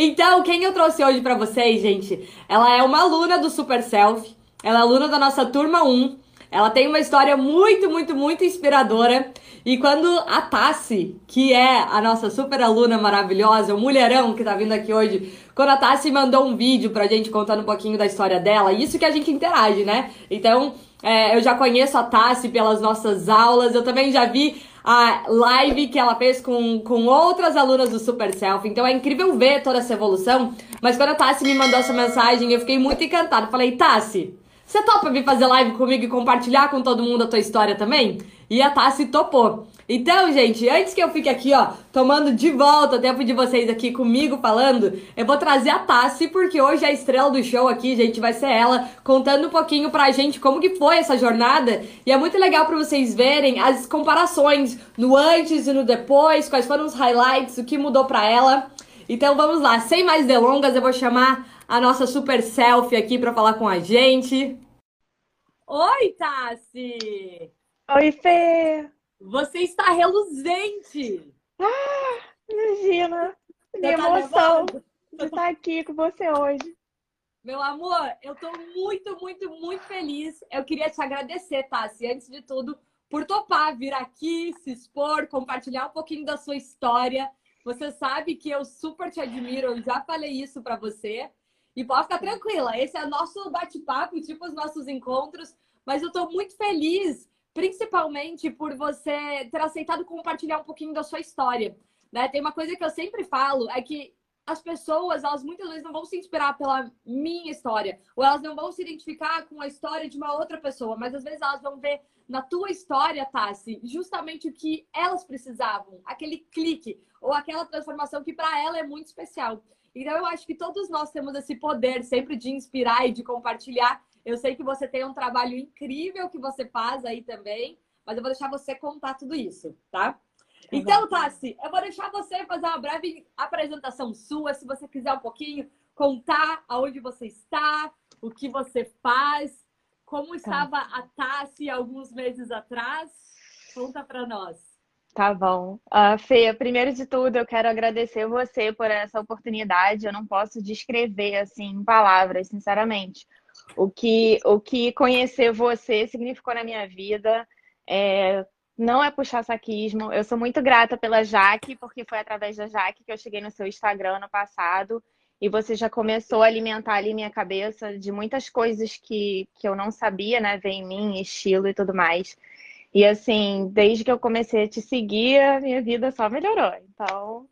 Então, quem eu trouxe hoje para vocês, gente, ela é uma aluna do Super Self, ela é aluna da nossa turma 1. Ela tem uma história muito, muito, muito inspiradora. E quando a Tassi, que é a nossa super aluna maravilhosa, o mulherão que tá vindo aqui hoje, quando a Tassi mandou um vídeo pra gente contando um pouquinho da história dela, isso que a gente interage, né? Então, é, eu já conheço a Tassi pelas nossas aulas, eu também já vi a live que ela fez com, com outras alunas do Super Self. Então é incrível ver toda essa evolução. Mas quando a Tassi me mandou essa mensagem, eu fiquei muito encantada. Falei, Tassi, você topa vir fazer live comigo e compartilhar com todo mundo a tua história também? E a Tassi topou. Então, gente, antes que eu fique aqui, ó, tomando de volta o tempo de vocês aqui comigo falando, eu vou trazer a Tassi, porque hoje a estrela do show aqui, gente, vai ser ela, contando um pouquinho pra gente como que foi essa jornada. E é muito legal para vocês verem as comparações no antes e no depois, quais foram os highlights, o que mudou pra ela. Então vamos lá, sem mais delongas, eu vou chamar a nossa super selfie aqui para falar com a gente. Oi, Tassi! Oi, Fê! Você está reluzente! Ah, imagina! Que tá emoção de estar aqui com você hoje. Meu amor, eu tô muito, muito, muito feliz. Eu queria te agradecer, Tassi, antes de tudo, por topar vir aqui, se expor, compartilhar um pouquinho da sua história. Você sabe que eu super te admiro, eu já falei isso para você. E pode ficar tranquila, esse é o nosso bate-papo, tipo os nossos encontros, mas eu estou muito feliz, principalmente por você ter aceitado compartilhar um pouquinho da sua história. Né? Tem uma coisa que eu sempre falo, é que as pessoas, elas muitas vezes não vão se inspirar pela minha história, ou elas não vão se identificar com a história de uma outra pessoa, mas às vezes elas vão ver na tua história, Tassi, justamente o que elas precisavam, aquele clique ou aquela transformação que para ela é muito especial. Então, eu acho que todos nós temos esse poder sempre de inspirar e de compartilhar. Eu sei que você tem um trabalho incrível que você faz aí também, mas eu vou deixar você contar tudo isso, tá? Então, Tassi, eu vou deixar você fazer uma breve apresentação sua, se você quiser um pouquinho contar aonde você está, o que você faz, como tá. estava a Tassi alguns meses atrás. Conta para nós. Tá bom. Uh, Fê, primeiro de tudo, eu quero agradecer você por essa oportunidade. Eu não posso descrever assim em palavras, sinceramente. O que, o que conhecer você significou na minha vida. É, não é puxar saquismo. Eu sou muito grata pela Jaque, porque foi através da Jaque que eu cheguei no seu Instagram no passado. E você já começou a alimentar ali minha cabeça de muitas coisas que, que eu não sabia, né? Ver em mim, estilo e tudo mais. E assim, desde que eu comecei a te seguir, a minha vida só melhorou. Então.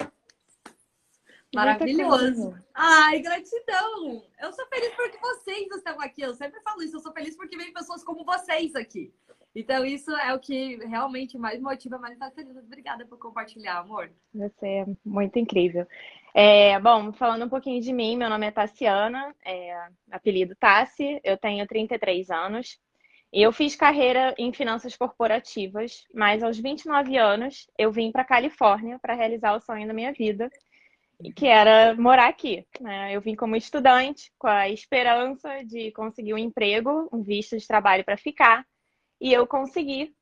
Maravilhoso. Ai, gratidão. Eu sou feliz porque vocês estão aqui. Eu sempre falo isso. Eu sou feliz porque vem pessoas como vocês aqui. Então, isso é o que realmente mais motiva, mais está feliz. Obrigada por compartilhar, amor. Você é muito incrível. É, bom, falando um pouquinho de mim, meu nome é Tassiana, é, apelido Tassi, eu tenho 33 anos. Eu fiz carreira em finanças corporativas, mas aos 29 anos eu vim para Califórnia para realizar o sonho da minha vida, que era morar aqui. Né? Eu vim como estudante, com a esperança de conseguir um emprego, um visto de trabalho para ficar, e eu consegui.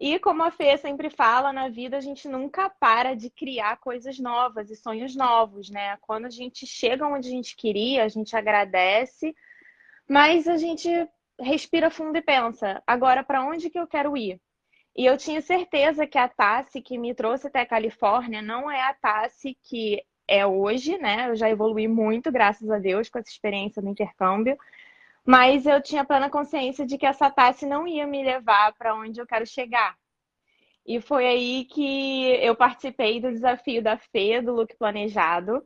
E como a Fê sempre fala, na vida a gente nunca para de criar coisas novas e sonhos novos, né? Quando a gente chega onde a gente queria, a gente agradece, mas a gente respira fundo e pensa: agora para onde que eu quero ir? E eu tinha certeza que a Tassi que me trouxe até a Califórnia não é a Tassi que é hoje, né? Eu já evolui muito, graças a Deus, com essa experiência do intercâmbio. Mas eu tinha plena consciência de que essa Tassi não ia me levar para onde eu quero chegar. E foi aí que eu participei do desafio da Fê, do Look Planejado.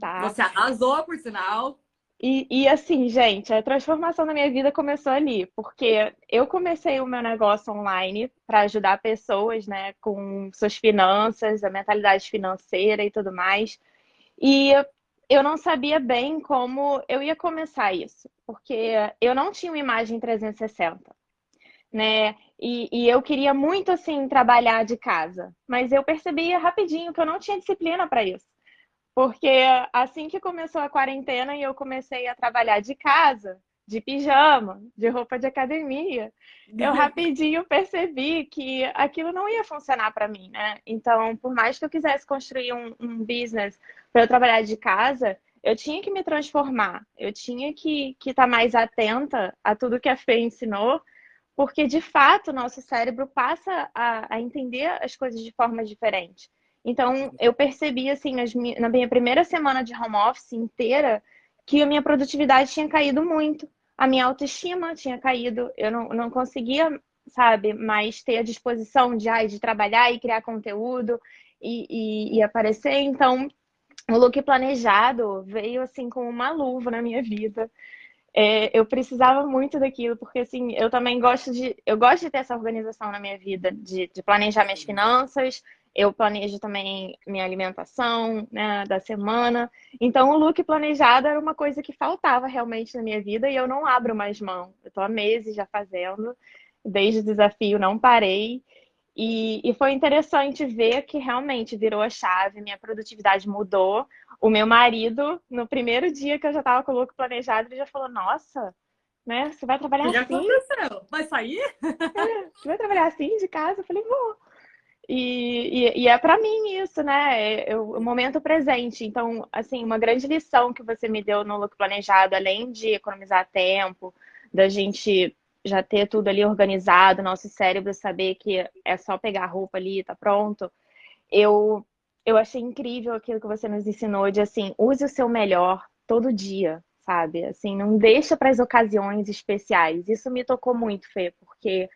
Tá? Você arrasou, por sinal. E, e, assim, gente, a transformação da minha vida começou ali, porque eu comecei o meu negócio online para ajudar pessoas, né, com suas finanças, a mentalidade financeira e tudo mais. E eu não sabia bem como eu ia começar isso, porque eu não tinha uma imagem 360, né? E, e eu queria muito, assim, trabalhar de casa, mas eu percebia rapidinho que eu não tinha disciplina para isso. Porque assim que começou a quarentena e eu comecei a trabalhar de casa, de pijama, de roupa de academia, eu rapidinho percebi que aquilo não ia funcionar para mim, né? Então, por mais que eu quisesse construir um, um business para eu trabalhar de casa, eu tinha que me transformar, eu tinha que estar que tá mais atenta a tudo que a Fê ensinou, porque de fato nosso cérebro passa a, a entender as coisas de forma diferente. Então, eu percebi, assim, nas, na minha primeira semana de home office inteira, que a minha produtividade tinha caído muito a minha autoestima tinha caído, eu não, não conseguia, sabe, mais ter a disposição de, ai, de trabalhar e criar conteúdo e, e, e aparecer. Então, o look planejado veio assim com uma luva na minha vida. É, eu precisava muito daquilo, porque assim, eu também gosto de. Eu gosto de ter essa organização na minha vida, de, de planejar minhas finanças, eu planejo também minha alimentação né, da semana. Então, o look planejado era uma coisa que faltava realmente na minha vida e eu não abro mais mão. Eu estou há meses já fazendo, desde o desafio não parei. E, e, foi interessante ver que realmente virou a chave, minha produtividade mudou. O meu marido, no primeiro dia que eu já estava com o look planejado, ele já falou: Nossa, né? Você vai trabalhar já assim? Aconteceu. Vai sair? É, você vai trabalhar assim de casa? Eu falei: Vou. E, e, e, é para mim isso, né? É, o momento presente. Então, assim, uma grande lição que você me deu no look planejado, além de economizar tempo, da gente já ter tudo ali organizado, nosso cérebro saber que é só pegar a roupa ali tá pronto. Eu, eu achei incrível aquilo que você nos ensinou de assim, use o seu melhor todo dia, sabe? Assim, não deixa para as ocasiões especiais. Isso me tocou muito, Fê, porque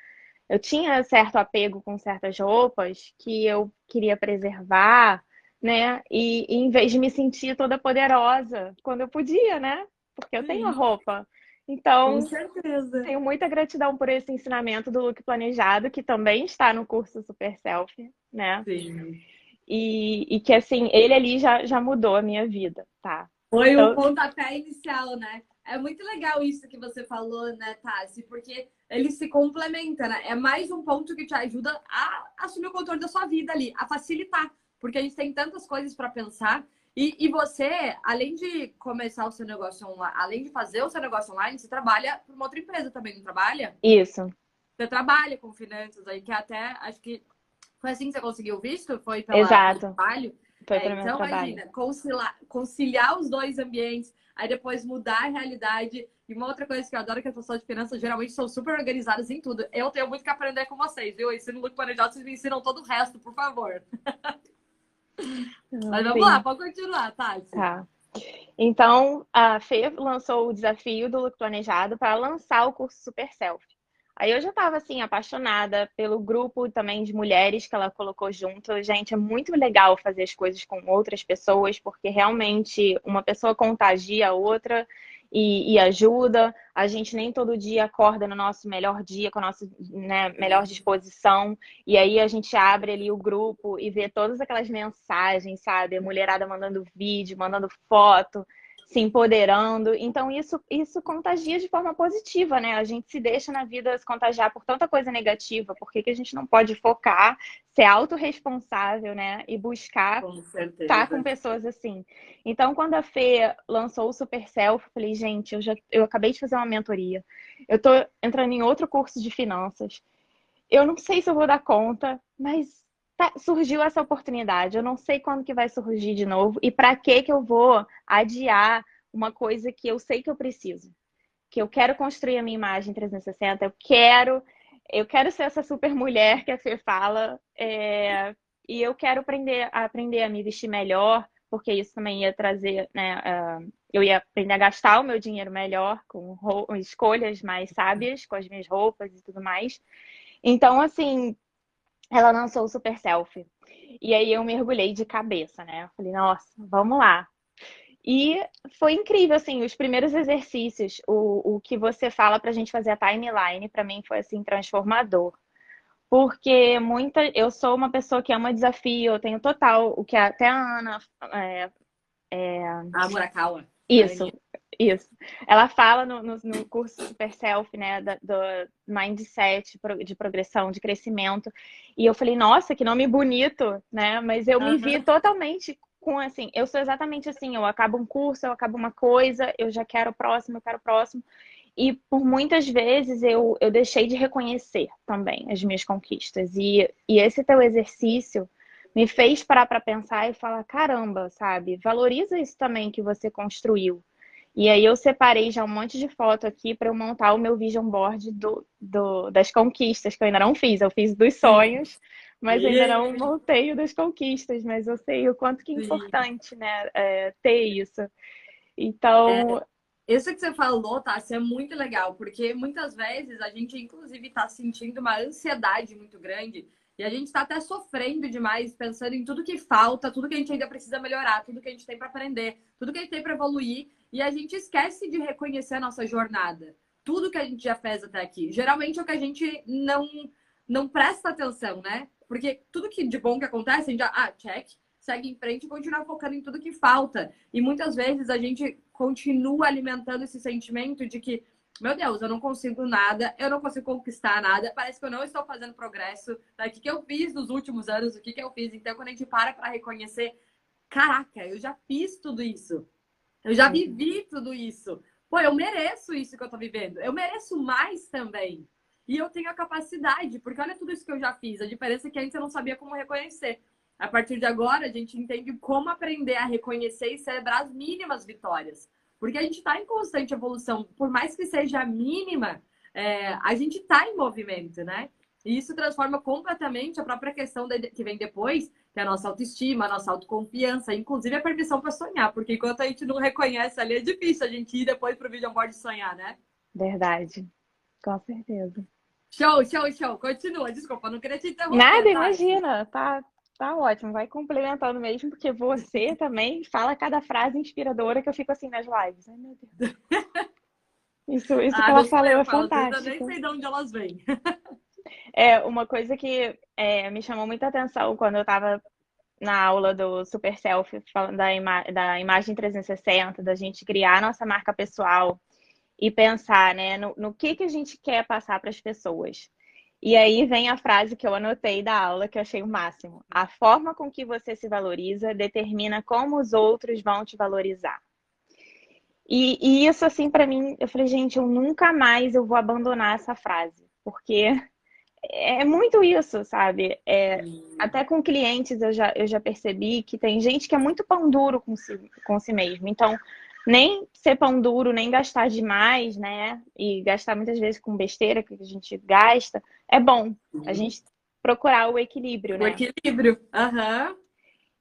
eu tinha certo apego com certas roupas que eu queria preservar, né? E, e em vez de me sentir toda poderosa quando eu podia, né? Porque eu Sim. tenho a roupa. Então, tenho muita gratidão por esse ensinamento do look planejado, que também está no curso Super Selfie, né? Sim. E, e que, assim, ele ali já, já mudou a minha vida, tá? Foi então... o pontapé inicial, né? É muito legal isso que você falou, né, Tassi? Porque ele se complementa, né? É mais um ponto que te ajuda a assumir o controle da sua vida ali, a facilitar. Porque a gente tem tantas coisas para pensar. E, e, você, além de começar o seu negócio online, além de fazer o seu negócio online, você trabalha para uma outra empresa também, não trabalha? Isso. Você trabalha com finanças aí, que até acho que foi assim que você conseguiu o visto? Foi pelo trabalho? Foi é, então, imagina, conciliar, conciliar os dois ambientes, aí depois mudar a realidade. E uma outra coisa que eu adoro que as pessoas de finanças geralmente são super organizadas em tudo. Eu tenho muito que aprender com vocês, viu? Eu ensino muito planejado, vocês me ensinam todo o resto, por favor. Mas vamos Sim. lá, pode continuar, Tati. Tá. Então, a Fê lançou o desafio do Look Planejado para lançar o curso Super Self. Aí eu já estava assim apaixonada pelo grupo também de mulheres que ela colocou junto. Gente, é muito legal fazer as coisas com outras pessoas, porque realmente uma pessoa contagia a outra e, e, ajuda. A gente nem todo dia acorda no nosso melhor dia, com a nossa né, melhor disposição. E aí a gente abre ali o grupo e vê todas aquelas mensagens, sabe? A mulherada mandando vídeo, mandando foto se empoderando. Então, isso, isso contagia de forma positiva, né? A gente se deixa na vida se contagiar por tanta coisa negativa. Por que, que a gente não pode focar, ser autorresponsável, né? E buscar com estar com pessoas assim. Então, quando a Fê lançou o Super Self, eu falei, gente, eu já eu acabei de fazer uma mentoria. Eu tô entrando em outro curso de finanças. Eu não sei se eu vou dar conta, mas tá, surgiu essa oportunidade. Eu não sei quando que vai surgir de novo e para que que eu vou adiar uma coisa que eu sei que eu preciso. Que eu quero construir a minha imagem 360, eu quero eu quero ser essa super mulher que a Fê fala, é, e eu quero aprender, aprender a me vestir melhor, porque isso também ia trazer, né, uh, eu ia aprender a gastar o meu dinheiro melhor, com escolhas mais sábias, com as minhas roupas e tudo mais. Então, assim, ela lançou o Super Selfie. E aí eu mergulhei de cabeça, né? Eu falei, nossa, vamos lá. E foi incrível, assim, os primeiros exercícios, o, o que você fala pra gente fazer a timeline, para mim foi, assim, transformador. Porque muita, eu sou uma pessoa que ama desafio, eu tenho total, o que até a Ana... É, é... A Murakawa. Isso, isso. Ela fala no, no, no curso Super Self, né, da, do mindset de progressão, de crescimento. E eu falei, nossa, que nome bonito, né? Mas eu uhum. me vi totalmente com assim, eu sou exatamente assim, eu acabo um curso, eu acabo uma coisa, eu já quero o próximo, eu quero o próximo. E por muitas vezes eu, eu deixei de reconhecer também as minhas conquistas. E, e esse teu exercício me fez parar para pensar e falar: caramba, sabe? Valoriza isso também que você construiu. E aí eu separei já um monte de foto aqui para eu montar o meu vision board do, do, das conquistas, que eu ainda não fiz. Eu fiz dos sonhos, mas ainda não montei o das conquistas. Mas eu sei o quanto que é importante, né, é, ter isso. Então, é. Isso que você falou, Tassi, é muito legal, porque muitas vezes a gente, inclusive, está sentindo uma ansiedade muito grande e a gente está até sofrendo demais, pensando em tudo que falta, tudo que a gente ainda precisa melhorar, tudo que a gente tem para aprender, tudo que a gente tem para evoluir, e a gente esquece de reconhecer a nossa jornada, tudo que a gente já fez até aqui. Geralmente é o que a gente não, não presta atenção, né? Porque tudo que de bom que acontece, a gente já, ah, check, segue em frente e continua focando em tudo que falta. E muitas vezes a gente continua alimentando esse sentimento de que, meu Deus, eu não consigo nada, eu não consigo conquistar nada, parece que eu não estou fazendo progresso. Tá? O que, que eu fiz nos últimos anos, o que, que eu fiz? Então, quando a gente para para reconhecer, caraca, eu já fiz tudo isso. Eu já vivi tudo isso. Pô, eu mereço isso que eu tô vivendo. Eu mereço mais também. E eu tenho a capacidade, porque olha tudo isso que eu já fiz. A diferença é que antes eu não sabia como reconhecer. A partir de agora, a gente entende como aprender a reconhecer e celebrar as mínimas vitórias. Porque a gente está em constante evolução. Por mais que seja mínima, é, a gente está em movimento, né? E isso transforma completamente a própria questão que vem depois, que é a nossa autoestima, a nossa autoconfiança, inclusive a permissão para sonhar. Porque enquanto a gente não reconhece ali, é difícil a gente ir depois para o vision board sonhar, né? Verdade. Com certeza. Show, show, show. Continua. Desculpa, não queria te interromper. Nada, tá? imagina. Tá, Tá ótimo, vai complementando mesmo, porque você também fala cada frase inspiradora que eu fico assim nas lives. Ai, meu Deus. Isso, isso ah, que ela falou é fantástico. Eu nem sei de onde elas vêm. É, uma coisa que é, me chamou muita atenção quando eu estava na aula do Super falando da, ima da imagem 360, da gente criar nossa marca pessoal e pensar né, no, no que, que a gente quer passar para as pessoas. E aí vem a frase que eu anotei da aula, que eu achei o máximo. A forma com que você se valoriza determina como os outros vão te valorizar. E, e isso, assim, para mim, eu falei, gente, eu nunca mais eu vou abandonar essa frase, porque é muito isso, sabe? É, até com clientes eu já, eu já percebi que tem gente que é muito pão duro com si, com si mesmo. Então, nem ser pão duro, nem gastar demais, né? E gastar muitas vezes com besteira que a gente gasta, é bom. A gente procurar o equilíbrio, né? O equilíbrio, aham. Uhum.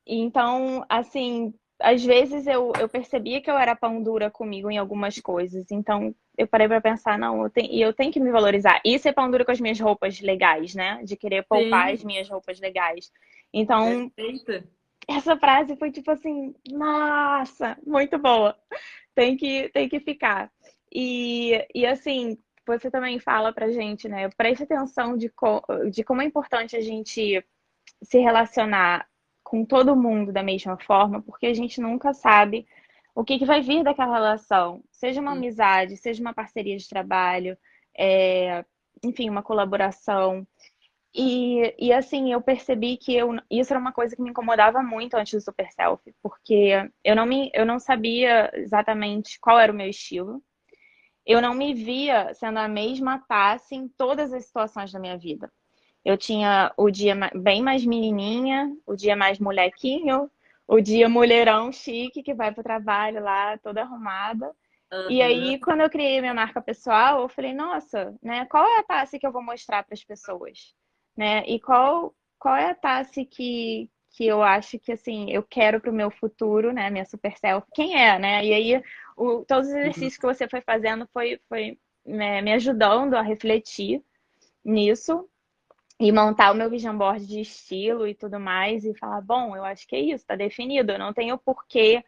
Então, assim, às vezes eu, eu percebia que eu era pão dura comigo em algumas coisas. Então, eu parei para pensar, não, eu tenho, eu tenho que me valorizar. E ser pão dura com as minhas roupas legais, né? De querer poupar Sim. as minhas roupas legais. Então, Perfeita essa frase foi tipo assim, nossa, muito boa. Tem que, tem que ficar. E, e assim, você também fala pra gente, né? Preste atenção de, co de como é importante a gente se relacionar com todo mundo da mesma forma, porque a gente nunca sabe o que, que vai vir daquela relação. Seja uma amizade, seja uma parceria de trabalho, é, enfim, uma colaboração. E, e assim, eu percebi que eu, isso era uma coisa que me incomodava muito antes do Super Selfie, porque eu não, me, eu não sabia exatamente qual era o meu estilo. Eu não me via sendo a mesma Tassi em todas as situações da minha vida. Eu tinha o dia bem mais menininha, o dia mais molequinho, o dia mulherão chique que vai para o trabalho lá toda arrumada. Uhum. E aí, quando eu criei minha marca pessoal, eu falei, nossa, né, qual é a Tassi que eu vou mostrar para as pessoas? né? E qual, qual é a Tassi que, que eu acho que, assim, eu quero para o meu futuro, né? Minha super self. Quem é, né? E aí, o, todos os exercícios uhum. que você foi fazendo foi, foi né, me ajudando a refletir nisso e montar o meu vision board de estilo e tudo mais e falar, bom, eu acho que é isso, tá definido, eu não tenho porquê.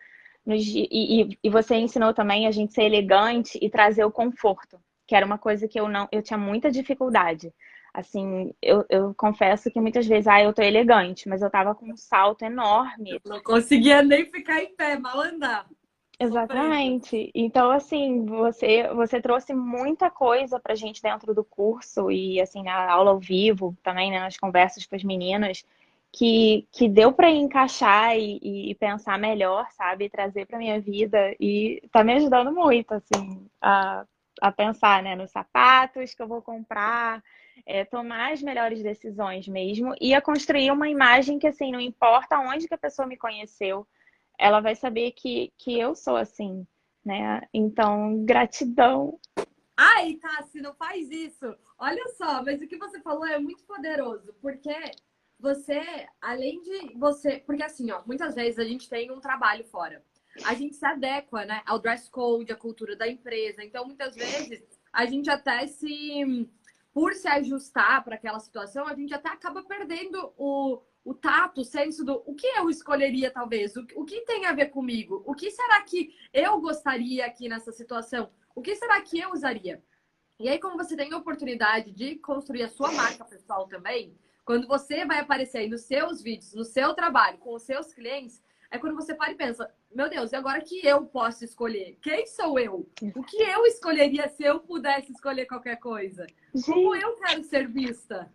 E, e, e você ensinou também a gente ser elegante e trazer o conforto, que era uma coisa que eu não, eu tinha muita dificuldade. Assim, eu, eu confesso que muitas vezes, ah, eu tô elegante, mas eu tava com um salto enorme. Eu não conseguia nem ficar em pé, mal andar. Exatamente. Então, assim, você, você trouxe muita coisa pra gente dentro do curso e, assim, na aula ao vivo também, né, nas conversas com as meninas, que, que deu para encaixar e, e, pensar melhor, sabe? trazer para minha vida e tá me ajudando muito, assim, a, a pensar né, nos sapatos que eu vou comprar, é, tomar as melhores decisões mesmo e a construir uma imagem que, assim, não importa onde que a pessoa me conheceu, ela vai saber que, que eu sou assim, né? Então, gratidão. Ai, Tassi, não faz isso. Olha só, mas o que você falou é muito poderoso, porque você, além de você. Porque assim, ó, muitas vezes a gente tem um trabalho fora. A gente se adequa, né, ao dress code, à cultura da empresa. Então, muitas vezes, a gente até se. Por se ajustar para aquela situação, a gente até acaba perdendo o, o tato, o senso do o que eu escolheria, talvez, o, o que tem a ver comigo, o que será que eu gostaria aqui nessa situação, o que será que eu usaria. E aí, como você tem a oportunidade de construir a sua marca pessoal também, quando você vai aparecer aí nos seus vídeos, no seu trabalho, com os seus clientes, é quando você para e pensa: meu Deus, e agora que eu posso escolher? Quem sou eu? O que eu escolheria se eu pudesse escolher qualquer coisa? Como eu quero ser vista?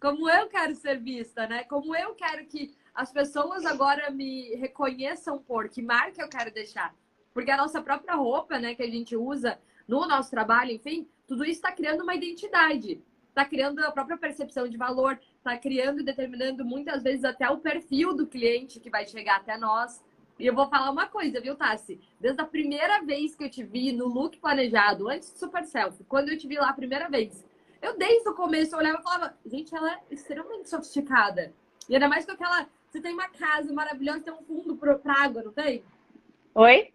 Como eu quero ser vista, né? Como eu quero que as pessoas agora me reconheçam por, que marca eu quero deixar. Porque a nossa própria roupa, né, que a gente usa no nosso trabalho, enfim, tudo isso está criando uma identidade, está criando a própria percepção de valor, está criando e determinando muitas vezes até o perfil do cliente que vai chegar até nós. E eu vou falar uma coisa, viu, Tassi? Desde a primeira vez que eu te vi no look planejado, antes do Super Selfie, quando eu te vi lá a primeira vez, eu, desde o começo, eu olhava e falava, gente, ela é extremamente sofisticada. E ainda mais com aquela. Você tem uma casa maravilhosa, tem um fundo para água, não tem? Oi?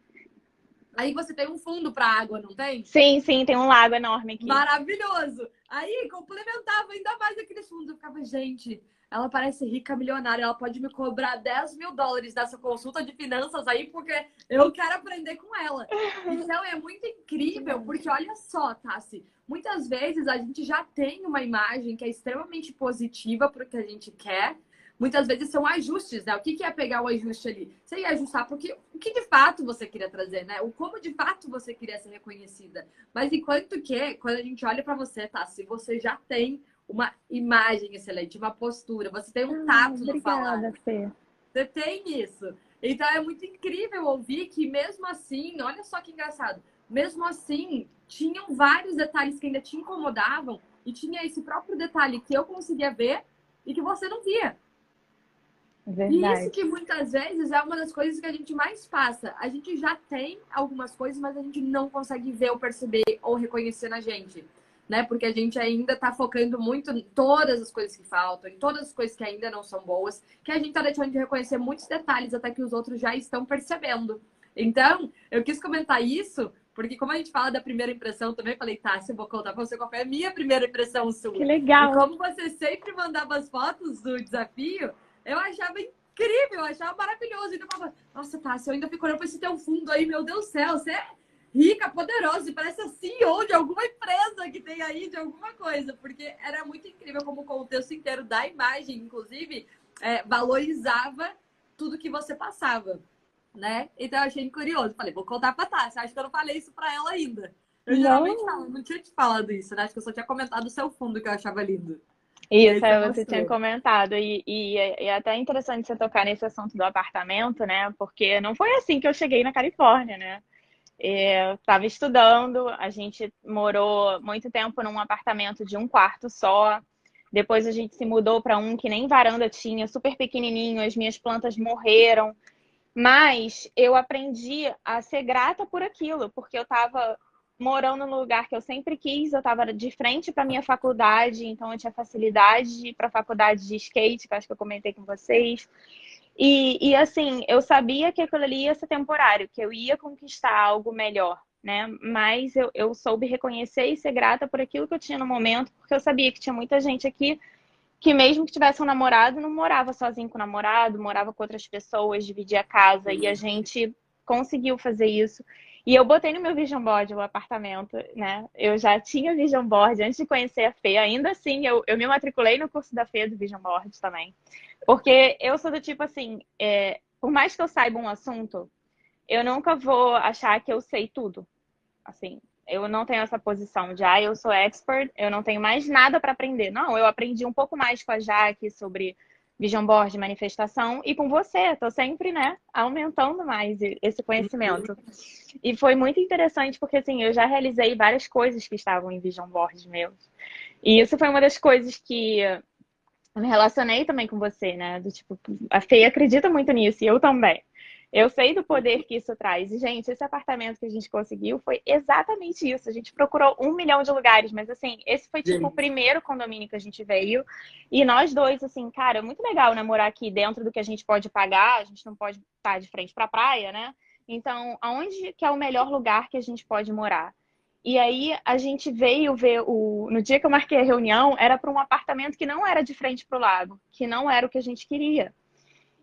Aí você tem um fundo para água, não tem? Sim, sim, tem um lago enorme aqui. Maravilhoso. Aí complementava ainda mais aqueles fundos. Eu ficava, gente, ela parece rica, milionária, ela pode me cobrar 10 mil dólares dessa consulta de finanças aí, porque eu quero aprender com ela. Então é muito incrível, porque olha só, Tassi, muitas vezes a gente já tem uma imagem que é extremamente positiva para o que a gente quer. Muitas vezes são ajustes, né? O que, é pegar o ajuste ali? Você ia ajustar porque o que de fato você queria trazer, né? O como de fato você queria ser reconhecida. Mas enquanto que, quando a gente olha para você, tá? Se você já tem uma imagem excelente, uma postura, você tem um tato ah, no falar. Fê. Você tem isso. Então é muito incrível ouvir que mesmo assim, olha só que engraçado, mesmo assim, tinham vários detalhes que ainda te incomodavam e tinha esse próprio detalhe que eu conseguia ver e que você não via. Verdade. E isso que muitas vezes é uma das coisas que a gente mais passa. A gente já tem algumas coisas, mas a gente não consegue ver ou perceber ou reconhecer na gente né? Porque a gente ainda está focando muito em todas as coisas que faltam, em todas as coisas que ainda não são boas, que a gente está deixando de reconhecer muitos detalhes até que os outros já estão percebendo. Então, eu quis comentar isso, porque como a gente fala da primeira impressão, também falei, tá, se eu vou contar pra você qual foi a minha primeira impressão sua. Que legal! E como você sempre mandava as fotos do desafio, eu achava incrível, eu achava maravilhoso. Então, eu falava, nossa, tá, se eu ainda fico olhando pra esse teu fundo aí, meu Deus do céu, você é rica, poderosa, e parece a CEO de alguma empresa que tem aí, de alguma coisa, porque era muito incrível como o contexto inteiro da imagem, inclusive, é, valorizava tudo que você passava, né? Então eu achei curioso. Falei, vou contar pra Tássia. Acho que eu não falei isso pra ela ainda. Eu não. geralmente falo, não tinha te falado isso, né? Acho que eu só tinha comentado o seu fundo que eu achava lindo. Isso, aí você tinha comentado. E, e, e, é até interessante você tocar nesse assunto do apartamento, né? Porque não foi assim que eu cheguei na Califórnia, né? Estava estudando, a gente morou muito tempo num apartamento de um quarto só. Depois a gente se mudou para um que nem varanda tinha, super pequenininho, as minhas plantas morreram. Mas eu aprendi a ser grata por aquilo, porque eu estava morando no lugar que eu sempre quis, eu estava de frente para minha faculdade, então eu tinha facilidade para a faculdade de skate, que acho que eu comentei com vocês. E, e assim, eu sabia que aquilo ali ia ser temporário, que eu ia conquistar algo melhor, né? Mas eu, eu soube reconhecer e ser grata por aquilo que eu tinha no momento, porque eu sabia que tinha muita gente aqui que mesmo que tivesse um namorado, não morava sozinho com o namorado, morava com outras pessoas, dividia a casa, e a gente conseguiu fazer isso. E eu botei no meu vision board o apartamento, né? Eu já tinha vision board antes de conhecer a Fê. Ainda assim, eu, eu me matriculei no curso da Fê do vision board também. Porque eu sou do tipo assim, é, por mais que eu saiba um assunto, eu nunca vou achar que eu sei tudo. Assim, eu não tenho essa posição de, ah, eu sou expert, eu não tenho mais nada para aprender. Não, eu aprendi um pouco mais com a Jaque sobre Vision Board, manifestação, e com você, estou sempre, né, aumentando mais esse conhecimento. E foi muito interessante, porque assim, eu já realizei várias coisas que estavam em Vision Board meus. E isso foi uma das coisas que me relacionei também com você, né? Do tipo, a Fê acredita muito nisso, e eu também. Eu sei do poder que isso traz. E, gente, esse apartamento que a gente conseguiu foi exatamente isso. A gente procurou um milhão de lugares, mas, assim, esse foi, tipo, o primeiro condomínio que a gente veio. E nós dois, assim, cara, é muito legal, né? Morar aqui dentro do que a gente pode pagar. A gente não pode estar de frente para a praia, né? Então, aonde que é o melhor lugar que a gente pode morar? E aí a gente veio ver o. No dia que eu marquei a reunião, era para um apartamento que não era de frente para o lago, que não era o que a gente queria.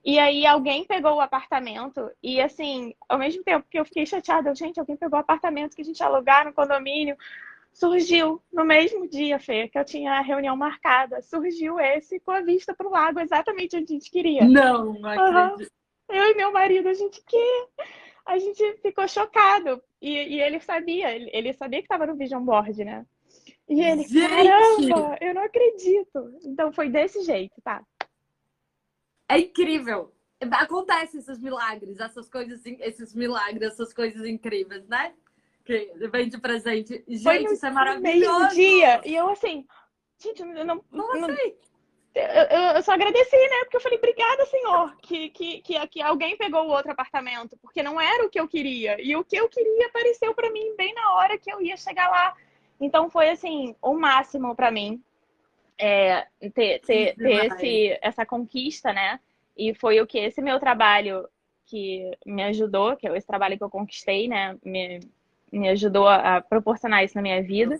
E aí alguém pegou o apartamento e assim, ao mesmo tempo que eu fiquei chateada, gente, alguém pegou o apartamento que a gente alugar no condomínio. Surgiu no mesmo dia, Fê, que eu tinha a reunião marcada. Surgiu esse com a vista para o lago, exatamente onde a gente queria. Não, não acredito. Uhum. Eu e meu marido, a gente que a gente ficou chocado. E, e ele sabia, ele, ele sabia que estava no Vision Board, né? E ele, gente! caramba, eu não acredito. Então foi desse jeito, tá? É incrível. Acontece esses milagres, essas coisas, esses milagres, essas coisas incríveis, né? Que vem de presente. Gente, Foi isso é maravilhoso. Meio dia. E eu assim, gente, eu não. Como não, assim? Eu, eu, eu, só agradeci, né? Porque eu falei, obrigada, senhor, que, que, que, que alguém pegou o outro apartamento, porque não era o que eu queria. E o que eu queria apareceu para mim bem na hora que eu ia chegar lá. Então foi assim, o máximo para mim é, ter, ter, ter esse, essa conquista, né? E foi o que esse meu trabalho que me ajudou, que é esse trabalho que eu conquistei, né? Me, me ajudou a proporcionar isso na minha vida.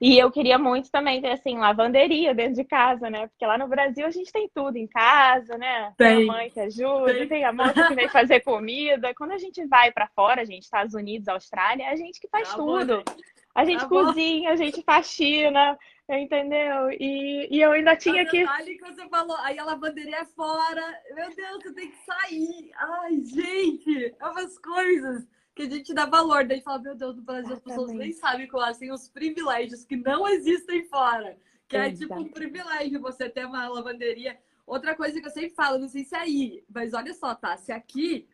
E eu queria muito também ter, assim, lavanderia dentro de casa, né? Porque lá no Brasil a gente tem tudo em casa, né? Tem, tem a mãe que ajuda, tem, tem a moça que vem fazer comida. Quando a gente vai para fora, a gente, Estados Unidos, Austrália, é a gente que faz tá tudo. Bom, a gente tá cozinha, bom. a gente faxina, Entendeu? E, e eu ainda tinha que. Que você falou, aí a lavanderia é fora. Meu Deus, você tem que sair. Ai, gente, é umas coisas que a gente dá valor. Daí fala, meu Deus, no Brasil as pessoas nem sabem qual assim os privilégios que não existem fora. Que é tipo um privilégio você ter uma lavanderia. Outra coisa que eu sempre falo, não sei se é aí, mas olha só, tá? Se aqui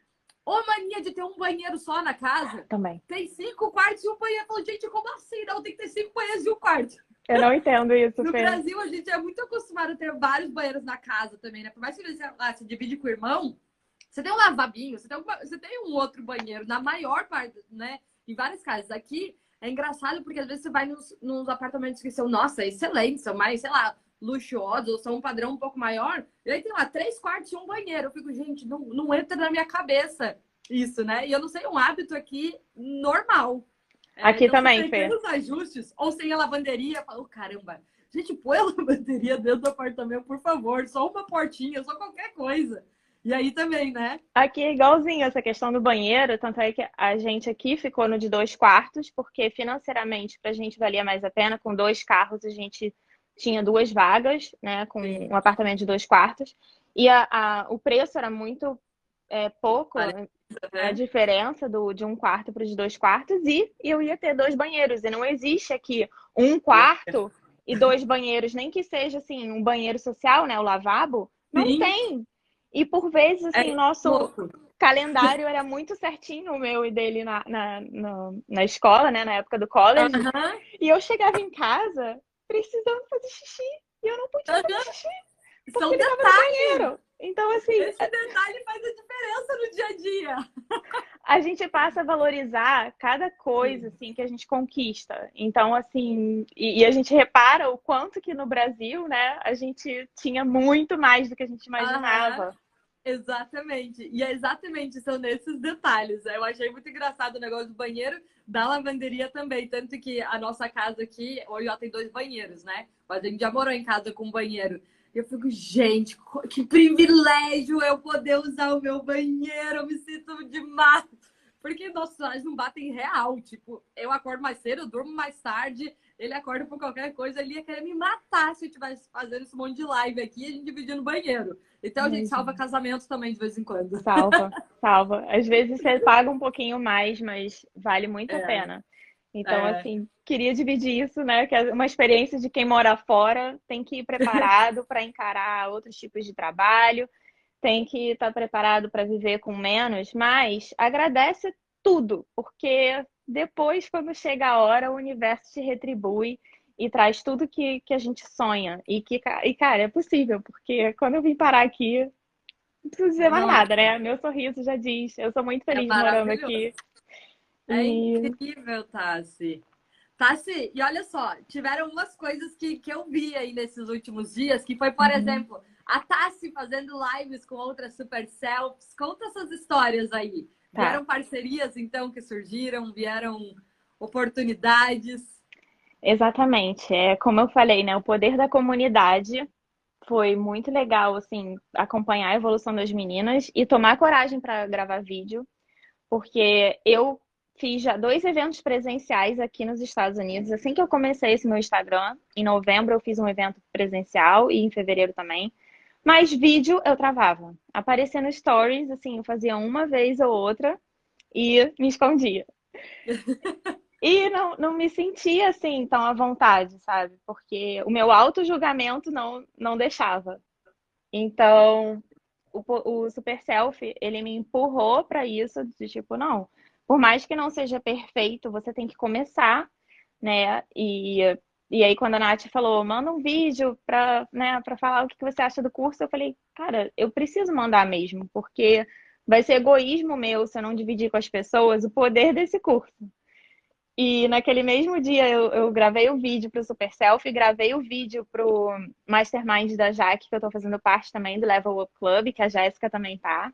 Ô, mania de ter um banheiro só na casa. Também. Tem cinco quartos e um banheiro. Falo, gente, como assim? Não, tem que ter cinco banheiros e um quarto. Eu não entendo isso, No Fê. Brasil, a gente é muito acostumado a ter vários banheiros na casa também, né? Por mais que você ah, se divide com o irmão, você tem um lavabinho, você tem, um, você tem um outro banheiro, na maior parte, né? Em várias casas. Aqui é engraçado porque às vezes você vai nos, nos apartamentos que são, nossa, excelentes, são mais, sei lá, luxuosos, ou são um padrão um pouco maior. E aí tem lá três quartos e um banheiro. Eu fico, gente, não, não entra na minha cabeça isso, né? E eu não sei um hábito aqui normal. É, Aqui então, também, Fê. os ajustes, ou sem a lavanderia, falo, caramba, gente, põe a lavanderia dentro do apartamento, por favor, só uma portinha, só qualquer coisa. E aí também, né? Aqui é igualzinho essa questão do banheiro, tanto é que a gente aqui ficou no de dois quartos, porque financeiramente para a gente valia mais a pena, com dois carros a gente tinha duas vagas, né, com Sim. um apartamento de dois quartos, e a, a o preço era muito é, pouco, vale a diferença do, de um quarto para os dois quartos e eu ia ter dois banheiros. E não existe aqui um quarto e dois banheiros, nem que seja assim, um banheiro social, né? O lavabo. Não Sim. tem. E por vezes, assim, é nosso louco. calendário era muito certinho, o meu e dele na, na, na, na escola, né? Na época do college. E eu chegava em casa precisando fazer xixi. E eu não podia fazer xixi. Porque São detalhes. Então, assim. Esse detalhe faz a diferença no dia a dia. A gente passa a valorizar cada coisa assim que a gente conquista. Então, assim, e, e, a gente repara o quanto que no Brasil, né, a gente tinha muito mais do que a gente imaginava. exatamente. E é exatamente, são nesses detalhes. Eu achei muito engraçado o negócio do banheiro, da lavanderia também. Tanto que a nossa casa aqui, hoje já tem dois banheiros, né? Mas a gente já morou em casa com banheiro. Eu fico, gente, que privilégio eu poder usar o meu banheiro, eu me sinto demais. Porque nossos horários não batem real. Tipo, eu acordo mais cedo, eu durmo mais tarde, ele acorda por qualquer coisa, ele ia querer me matar se eu estivesse fazendo esse monte de live aqui e a gente dividindo o banheiro. Então a gente salva casamentos também de vez em quando. Salva, salva. Às vezes você paga um pouquinho mais, mas vale muito é. a pena. Então, é. assim, queria dividir isso, né? Que é uma experiência de quem mora fora tem que ir preparado para encarar outros tipos de trabalho, tem que estar tá preparado para viver com menos, mas agradece tudo, porque depois, quando chega a hora, o universo te retribui e traz tudo que, que a gente sonha. E que, e, cara, é possível, porque quando eu vim parar aqui, não preciso dizer mais nada, né? Meu sorriso já diz. Eu sou muito é feliz é morando aqui. É e... incrível, Tassi. Tassi, e olha só, tiveram umas coisas que, que eu vi aí nesses últimos dias, que foi, por uhum. exemplo, a Tassi fazendo lives com outras super selfies. Conta essas histórias aí. Tá. Vieram parcerias, então, que surgiram, vieram oportunidades. Exatamente. É como eu falei, né? O poder da comunidade foi muito legal, assim, acompanhar a evolução das meninas e tomar coragem para gravar vídeo, porque eu fiz já dois eventos presenciais aqui nos Estados Unidos. Assim que eu comecei esse meu Instagram, em novembro eu fiz um evento presencial e em fevereiro também. Mas vídeo eu travava. Aparecendo stories, assim, eu fazia uma vez ou outra e me escondia. E não, não me sentia assim tão à vontade, sabe? Porque o meu auto-julgamento não, não deixava. Então, o, o Super Selfie, ele me empurrou para isso, de tipo, não, por mais que não seja perfeito, você tem que começar, né? E, e aí, quando a Nath falou, manda um vídeo para né, falar o que você acha do curso, eu falei, cara, eu preciso mandar mesmo, porque vai ser egoísmo meu se eu não dividir com as pessoas o poder desse curso. E naquele mesmo dia eu, eu gravei o vídeo para o Super Selfie, gravei o vídeo para o Mastermind da Jaque, que eu estou fazendo parte também do Level Up Club, que a Jéssica também tá.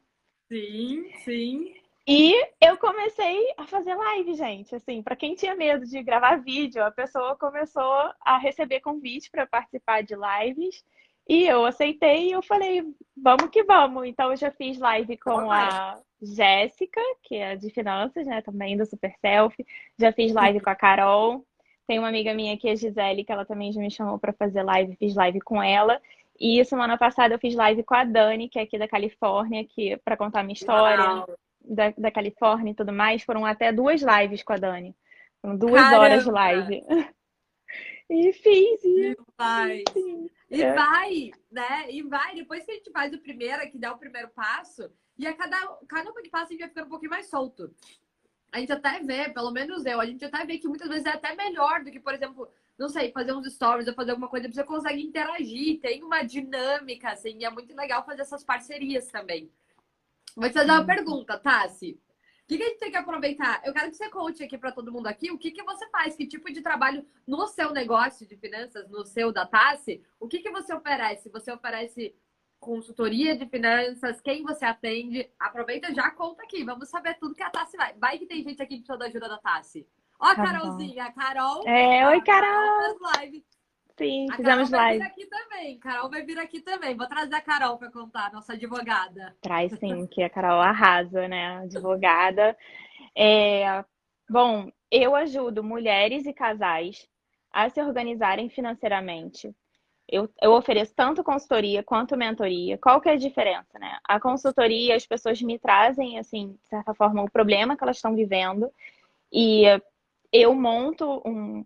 Sim, sim. E eu comecei a fazer live, gente. Assim, para quem tinha medo de gravar vídeo, a pessoa começou a receber convite para participar de lives. E eu aceitei e eu falei, vamos que vamos. Então eu já fiz live com a Jéssica, que é de finanças, né, também do Super Selfie. Já fiz live com a Carol. Tem uma amiga minha aqui, a Gisele, que ela também já me chamou para fazer live, fiz live com ela. E semana passada eu fiz live com a Dani, que é aqui da Califórnia, que para contar minha história da, da Califórnia e tudo mais. Foram até duas lives com a Dani. Foram duas Caramba. horas de live. e fiz. E, vai. E é. vai, né? E vai. Depois que a gente faz o primeiro, que dá o primeiro passo, e a cada, cada uma que passa a gente vai ficando um pouquinho mais solto. A gente até vê, pelo menos eu, a gente até vê que muitas vezes é até melhor do que, por exemplo, não sei, fazer uns stories ou fazer alguma coisa, você consegue interagir, tem uma dinâmica, assim, e é muito legal fazer essas parcerias também. Vou te fazer uma pergunta, Tassi. O que, que, a gente tem que aproveitar? Eu quero que você conte aqui para todo mundo aqui o que, que você faz, que tipo de trabalho no seu negócio de finanças, no seu da Tassi, o que, que você oferece? Você oferece consultoria de finanças, quem você atende. Aproveita já conta aqui. Vamos saber tudo que a Tassi vai. Vai que tem gente aqui que precisa da ajuda da Tassi. Ó, a tá Carolzinha, a Carol. É, oi, Carol. Carol Sim, a fizemos Carol live. vai vir aqui também. Carol vai vir aqui também. Vou trazer a Carol para contar, nossa advogada. Traz sim, que a Carol arrasa, né? Advogada. É... Bom, eu ajudo mulheres e casais a se organizarem financeiramente, eu, eu ofereço tanto consultoria quanto mentoria. Qual que é a diferença, né? A consultoria, as pessoas me trazem, assim, de certa forma, o problema que elas estão vivendo e eu monto um,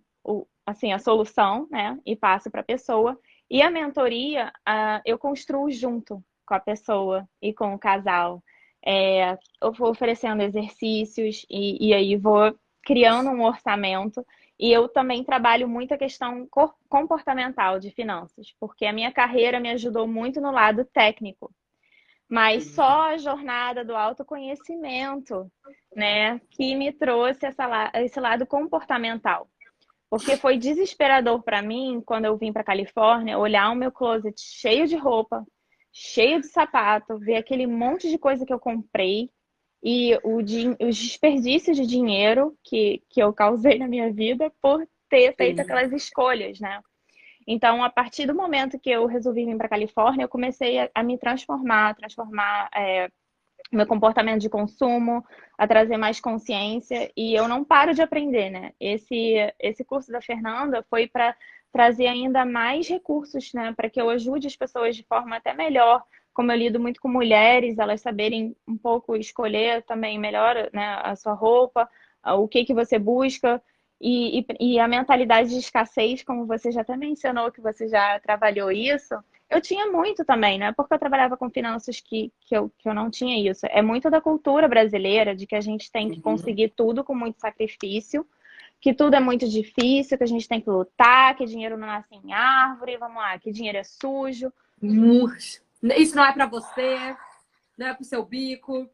assim, a solução, né? E passo para a pessoa. E a mentoria, uh, eu construo junto com a pessoa e com o casal. É, eu vou oferecendo exercícios e, e aí vou criando um orçamento e eu também trabalho muito a questão comportamental de finanças, porque a minha carreira me ajudou muito no lado técnico. Mas só a jornada do autoconhecimento, né, que me trouxe essa, esse lado comportamental. Porque foi desesperador para mim, quando eu vim para Califórnia, olhar o meu closet cheio de roupa, cheio de sapato, ver aquele monte de coisa que eu comprei e o, os desperdícios de dinheiro que, que eu causei na minha vida por ter feito Sim. aquelas escolhas, né? Então, a partir do momento que eu resolvi vir para Califórnia, eu comecei a, a, me transformar, a transformar é, meu comportamento de consumo, a trazer mais consciência e eu não paro de aprender, né? Esse, esse curso da Fernanda foi para trazer ainda mais recursos, né? Para que eu ajude as pessoas de forma até melhor como eu lido muito com mulheres, elas saberem um pouco escolher também melhor né, a sua roupa, o que, que você busca. E, e, e, a mentalidade de escassez, como você já até mencionou, que você já trabalhou isso, eu tinha muito também, não é porque eu trabalhava com finanças que, que, eu, que eu não tinha isso. É muito da cultura brasileira, de que a gente tem que uhum. conseguir tudo com muito sacrifício, que tudo é muito difícil, que a gente tem que lutar, que dinheiro não nasce em árvore, vamos lá, que dinheiro é sujo. Isso não é para você, não é para o seu bico.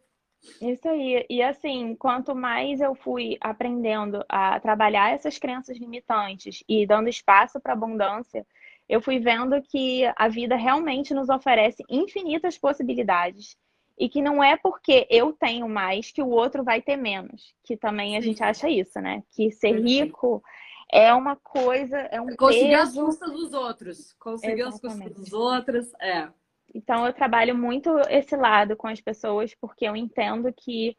Isso aí. E assim, quanto mais eu fui aprendendo a trabalhar essas crenças limitantes e dando espaço para abundância, eu fui vendo que a vida realmente nos oferece infinitas possibilidades e que não é porque eu tenho mais que o outro vai ter menos, que também a Sim. gente acha isso, né? Que ser rico é uma coisa, é um conseguir peso... as custas dos outros, conseguir Exatamente. as custas dos outros, é. Então eu trabalho muito esse lado com as pessoas porque eu entendo que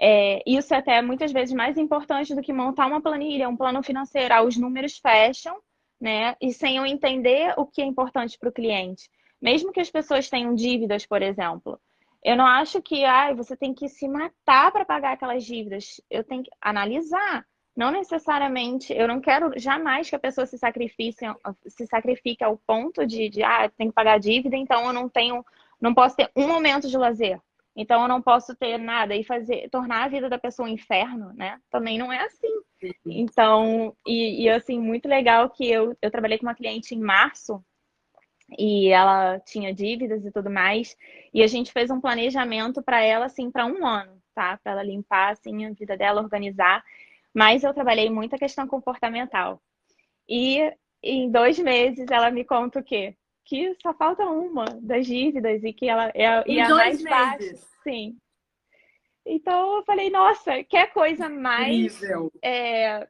é, isso é até muitas vezes mais importante do que montar uma planilha, um plano financeiro. Ah, os números fecham, né? E sem eu entender o que é importante para o cliente. Mesmo que as pessoas tenham dívidas, por exemplo, eu não acho que ah, você tem que se matar para pagar aquelas dívidas. Eu tenho que analisar. Não necessariamente, eu não quero jamais que a pessoa se sacrifique, se sacrifique ao ponto de, de ah, tem que pagar dívida, então eu não tenho, não posso ter um momento de lazer. Então eu não posso ter nada e fazer tornar a vida da pessoa um inferno, né? Também não é assim. Então, e, e assim, muito legal que eu, eu trabalhei com uma cliente em março e ela tinha dívidas e tudo mais, e a gente fez um planejamento para ela assim para um ano, tá? Para ela limpar assim a vida dela, organizar. Mas eu trabalhei muito a questão comportamental. E em dois meses ela me conta o quê? Que só falta uma das dívidas e que ela é, em é a mais baixa. Sim. Então eu falei, nossa, que coisa mais é,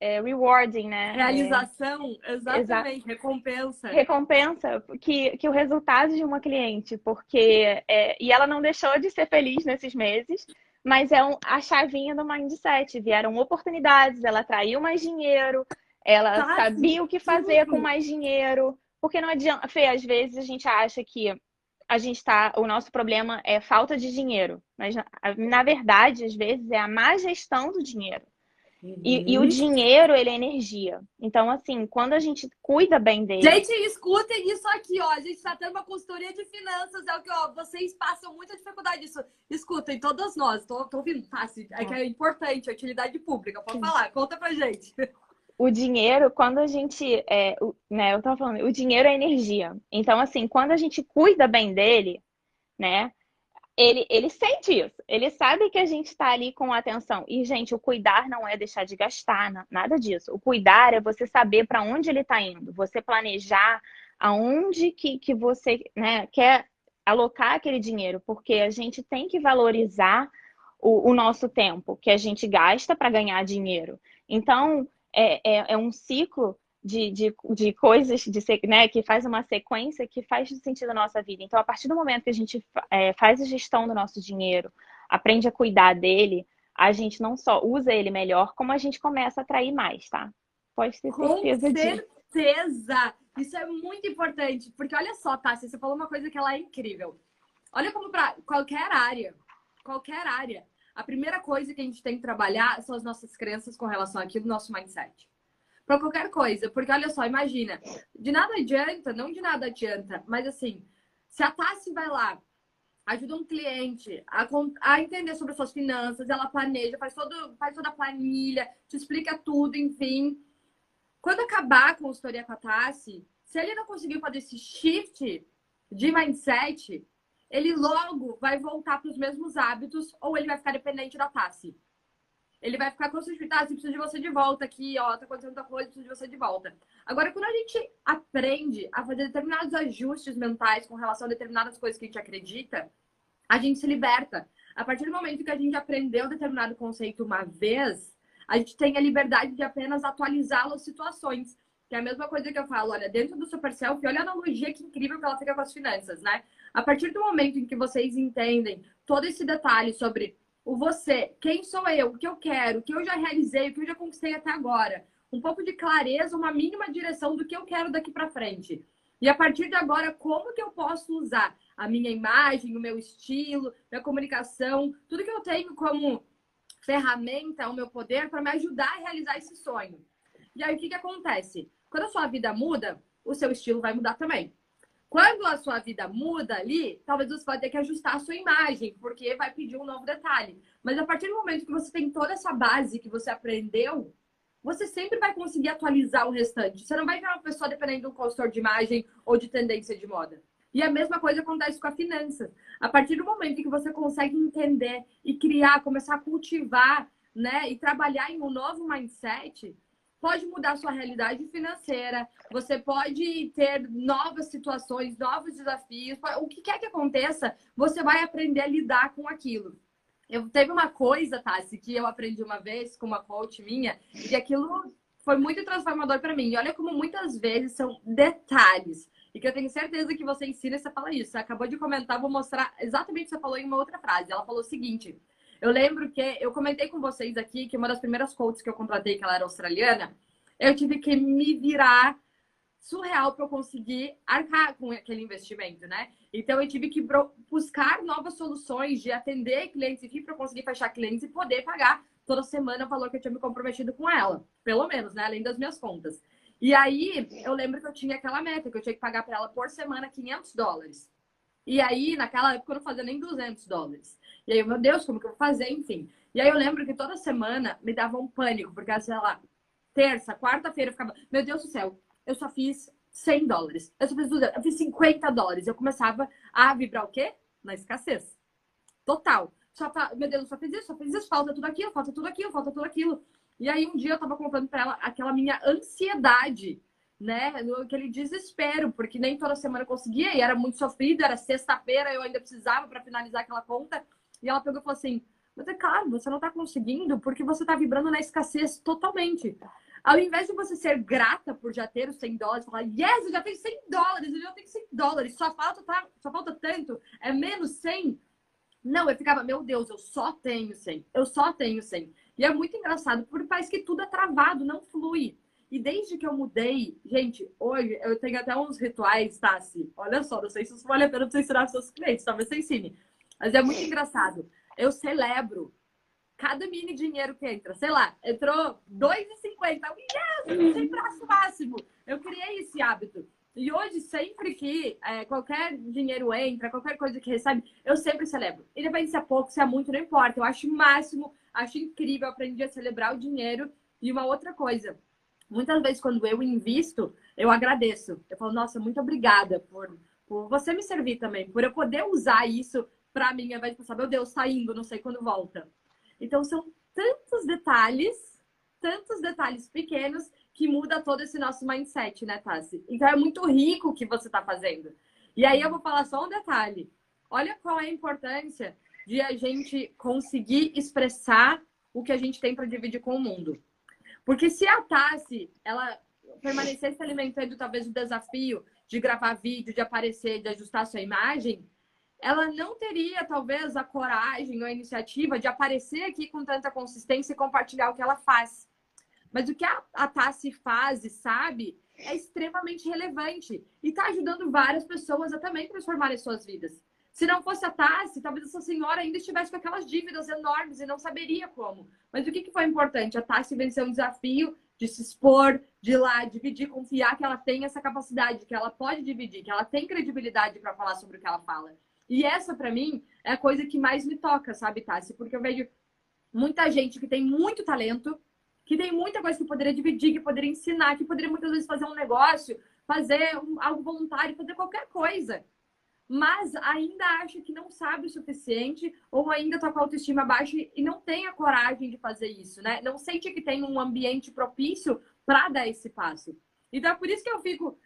é, rewarding, né? Realização, é, exatamente, recompensa. Recompensa, que, que o resultado de uma cliente, porque. É, e ela não deixou de ser feliz nesses meses, mas é um, a chavinha do mindset. Vieram oportunidades, ela atraiu mais dinheiro, ela tá, sabia o que fazer com mais dinheiro. Porque não adianta. Fê, às vezes a gente acha que a gente tá. O nosso problema é falta de dinheiro. Mas, na verdade, às vezes, é a má gestão do dinheiro. Uhum. E, e, o uhum. dinheiro, ele é energia. Então, assim, quando a gente cuida bem dele. Gente, escutem isso aqui, ó. A gente está tendo uma consultoria de finanças. É o que, ó, vocês passam muita dificuldade nisso. Escutem, todas nós. Tô, tô ouvindo, tá? É que é importante, utilidade pública. Pode falar, conta pra gente. O dinheiro, quando a gente. É, o, né, eu tava falando, o dinheiro é energia. Então, assim, quando a gente cuida bem dele, né? ele, ele sente isso. Ele sabe que a gente está ali com atenção. E, gente, o cuidar não é deixar de gastar, nada disso. O cuidar é você saber para onde ele está indo, você planejar aonde que, que você né, quer alocar aquele dinheiro, porque a gente tem que valorizar o, o nosso tempo que a gente gasta para ganhar dinheiro. Então, é, é, é um ciclo de, de, de coisas de, né, que faz uma sequência que faz sentido na nossa vida. Então, a partir do momento que a gente é, faz a gestão do nosso dinheiro, aprende a cuidar dele, a gente não só usa ele melhor, como a gente começa a atrair mais, tá? Pode ter certeza Com certeza! Isso é muito importante, porque olha só, Tássia, você falou uma coisa que ela é incrível. Olha como para qualquer área, qualquer área, a primeira coisa que a gente tem que trabalhar são as nossas crenças com relação àquilo, nosso mindset para qualquer coisa. Porque olha só, imagina, de nada adianta, não de nada adianta, mas assim, se a Tassi vai lá, ajuda um cliente a, a entender sobre suas finanças, ela planeja, faz, todo, faz toda a planilha, te explica tudo, enfim. Quando acabar a consultoria com a Tassi, se ele não conseguir fazer esse shift de mindset, ele logo vai voltar para os mesmos hábitos ou ele vai ficar dependente da Tassi ele vai ficar constrangido, ah, preciso de você de volta aqui, ó, tá acontecendo outra coisa, preciso de você de volta. Agora, quando a gente aprende a fazer determinados ajustes mentais com relação a determinadas coisas que a gente acredita, a gente se liberta. A partir do momento que a gente aprendeu determinado conceito uma vez, a gente tem a liberdade de apenas atualizá-lo às situações. Que é a mesma coisa que eu falo, olha, dentro do Super Selfie, olha a analogia que incrível que ela fica com as finanças, né? A partir do momento em que vocês entendem todo esse detalhe sobre o você, quem sou eu, o que eu quero, o que eu já realizei, o que eu já conquistei até agora. Um pouco de clareza, uma mínima direção do que eu quero daqui para frente. E a partir de agora, como que eu posso usar a minha imagem, o meu estilo, minha comunicação, tudo que eu tenho como ferramenta ao meu poder para me ajudar a realizar esse sonho. E aí o que, que acontece? Quando a sua vida muda, o seu estilo vai mudar também. Quando a sua vida muda ali, talvez você vai ter que ajustar a sua imagem, porque vai pedir um novo detalhe. Mas a partir do momento que você tem toda essa base que você aprendeu, você sempre vai conseguir atualizar o restante. Você não vai virar uma pessoa dependendo de um consultor de imagem ou de tendência de moda. E a mesma coisa acontece com a finança. A partir do momento que você consegue entender e criar, começar a cultivar, né, e trabalhar em um novo mindset, pode mudar sua realidade financeira, você pode ter novas situações, novos desafios, o que quer que aconteça, você vai aprender a lidar com aquilo. Eu teve uma coisa, Tassi, que eu aprendi uma vez com uma coach minha, e aquilo foi muito transformador para mim. E olha como muitas vezes são detalhes. E que eu tenho certeza que você ensina e você fala isso. Você acabou de comentar, vou mostrar exatamente o que você falou em uma outra frase. Ela falou o seguinte: eu lembro que eu comentei com vocês aqui que uma das primeiras coaches que eu contratei, que ela era australiana, eu tive que me virar surreal para eu conseguir arcar com aquele investimento, né? Então eu tive que buscar novas soluções de atender clientes, enfim, para conseguir fechar clientes e poder pagar toda semana o valor que eu tinha me comprometido com ela, pelo menos, né? Além das minhas contas. E aí eu lembro que eu tinha aquela meta que eu tinha que pagar para ela por semana 500 dólares. E aí, naquela época, eu não fazia nem 200 dólares. E aí, meu Deus, como que eu vou fazer? Enfim. E aí, eu lembro que toda semana me dava um pânico, porque, sei lá, terça, quarta-feira, eu ficava, meu Deus do céu, eu só fiz 100 dólares. Eu só fiz 200, eu fiz 50 dólares. Eu começava a vibrar o quê? Na escassez. Total. Só, meu Deus, eu só fiz isso, só fiz isso, falta tudo aquilo, falta tudo aquilo, falta tudo aquilo. E aí, um dia eu tava contando pra ela aquela minha ansiedade né? Aquele desespero, porque nem toda semana eu conseguia e era muito sofrido, era sexta-feira, eu ainda precisava para finalizar aquela conta. E ela pegou e falou assim: Mas é claro, você não está conseguindo porque você está vibrando na escassez totalmente. Ao invés de você ser grata por já ter os 100 dólares, falar, yes, eu já tenho 100 dólares, eu já tenho 100 dólares, só falta, tá, só falta tanto, é menos 100. Não, eu ficava, meu Deus, eu só tenho 100, eu só tenho 100. E é muito engraçado, porque parece que tudo é travado, não flui. E desde que eu mudei, gente, hoje eu tenho até uns rituais, Tassi. Olha só, não sei se isso vale a pena você ensinar seus clientes, talvez você ensine. Mas é muito engraçado. Eu celebro cada mini dinheiro que entra. Sei lá, entrou 2,50. Yes! Sem braço máximo. Eu criei esse hábito. E hoje, sempre que é, qualquer dinheiro entra, qualquer coisa que recebe, eu sempre celebro. Independente se é pouco, se é muito, não importa. Eu acho o máximo, acho incrível. Aprendi a celebrar o dinheiro. E uma outra coisa, muitas vezes quando eu invisto, eu agradeço. Eu falo, nossa, muito obrigada por, por você me servir também, por eu poder usar isso para mim, ao invés de pensar, meu Deus, tá indo, não sei quando volta. Então são tantos detalhes, tantos detalhes pequenos que muda todo esse nosso mindset, né, Tassi? Então é muito rico o que você está fazendo. E aí eu vou falar só um detalhe. Olha qual é a importância de a gente conseguir expressar o que a gente tem para dividir com o mundo. Porque se a Tassi, ela permanecesse se alimentando talvez do desafio de gravar vídeo, de aparecer, de ajustar sua imagem, ela não teria talvez a coragem ou a iniciativa de aparecer aqui com tanta consistência e compartilhar o que ela faz. Mas o que a, a Tassi faz e sabe é extremamente relevante e está ajudando várias pessoas a também transformarem suas vidas. Se não fosse a Tassi, talvez essa senhora ainda estivesse com aquelas dívidas enormes e não saberia como. Mas o que, que foi importante? A Tassi venceu um desafio de se expor, de ir lá, dividir, confiar que ela tem essa capacidade, que ela pode dividir, que ela tem credibilidade para falar sobre o que ela fala. E essa, para mim, é a coisa que mais me toca, sabe, Tassi? Porque eu vejo muita gente que tem muito talento, que tem muita coisa que poderia dividir, que poderia ensinar, que poderia muitas vezes fazer um negócio, fazer um, algo voluntário, fazer qualquer coisa mas ainda acha que não sabe o suficiente ou ainda está com a autoestima baixa e não tem a coragem de fazer isso, né? Não sente que tem um ambiente propício para dar esse passo. Então é por isso que eu fico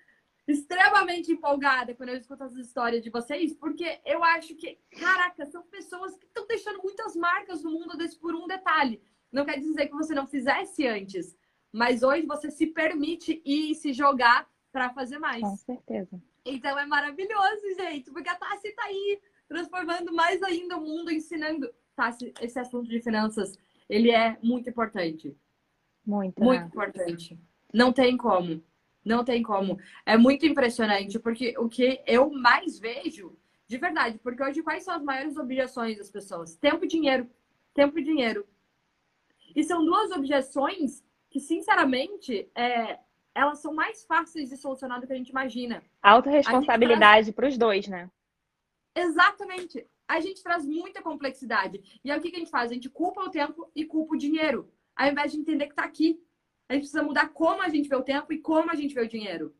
extremamente empolgada quando eu escuto as histórias de vocês, porque eu acho que, caraca, são pessoas que estão deixando muitas marcas no mundo desse por um detalhe. Não quer dizer que você não fizesse antes, mas hoje você se permite ir e se jogar para fazer mais. Com certeza. Então é maravilhoso, gente, porque a Tassi tá aí transformando mais ainda o mundo, ensinando. Tassi, esse assunto de finanças, ele é muito importante. Muito. Muito né? importante. Não tem como. Não tem como. É muito impressionante, porque o que eu mais vejo, de verdade, porque hoje quais são as maiores objeções das pessoas? Tempo e dinheiro. Tempo e dinheiro. E são duas objeções que, sinceramente, é, elas são mais fáceis de solucionar do que a gente imagina. Autoresponsabilidade traz... para os dois, né? Exatamente. A gente traz muita complexidade. E aí o que a gente faz? A gente culpa o tempo e culpa o dinheiro. Ao invés de entender que está aqui. A gente precisa mudar como a gente vê o tempo e como a gente vê o dinheiro.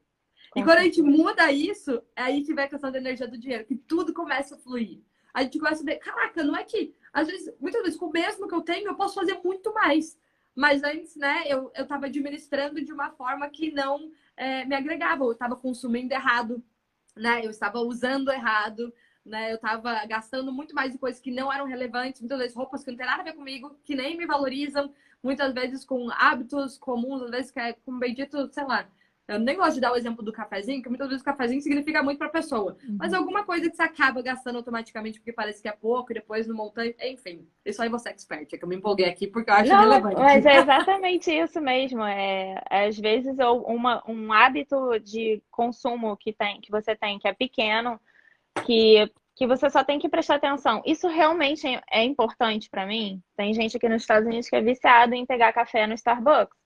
E quando a gente muda isso, é aí que vem a questão da energia do dinheiro, que tudo começa a fluir. A gente começa a ver, caraca, não é que, às vezes, muitas vezes, com o mesmo que eu tenho, eu posso fazer muito mais. Mas antes, né, eu estava administrando de uma forma que não é, me agregava, eu estava consumindo errado, né, eu estava usando errado, né, eu estava gastando muito mais em coisas que não eram relevantes, muitas vezes roupas que não tem nada a ver comigo, que nem me valorizam, muitas vezes com hábitos comuns, às vezes que é com bendito, sei lá, eu nem gosto de dar o exemplo do cafezinho, porque muitas vezes o cafezinho significa muito para a pessoa. Uhum. Mas alguma coisa que você acaba gastando automaticamente porque parece que é pouco e depois no montante. Enfim, isso aí você é expert. É que eu me empolguei aqui porque eu acho Não, relevante. Mas é exatamente isso mesmo. É, às vezes uma, um hábito de consumo que, tem, que você tem, que é pequeno, que, que você só tem que prestar atenção. Isso realmente é importante para mim. Tem gente aqui nos Estados Unidos que é viciado em pegar café no Starbucks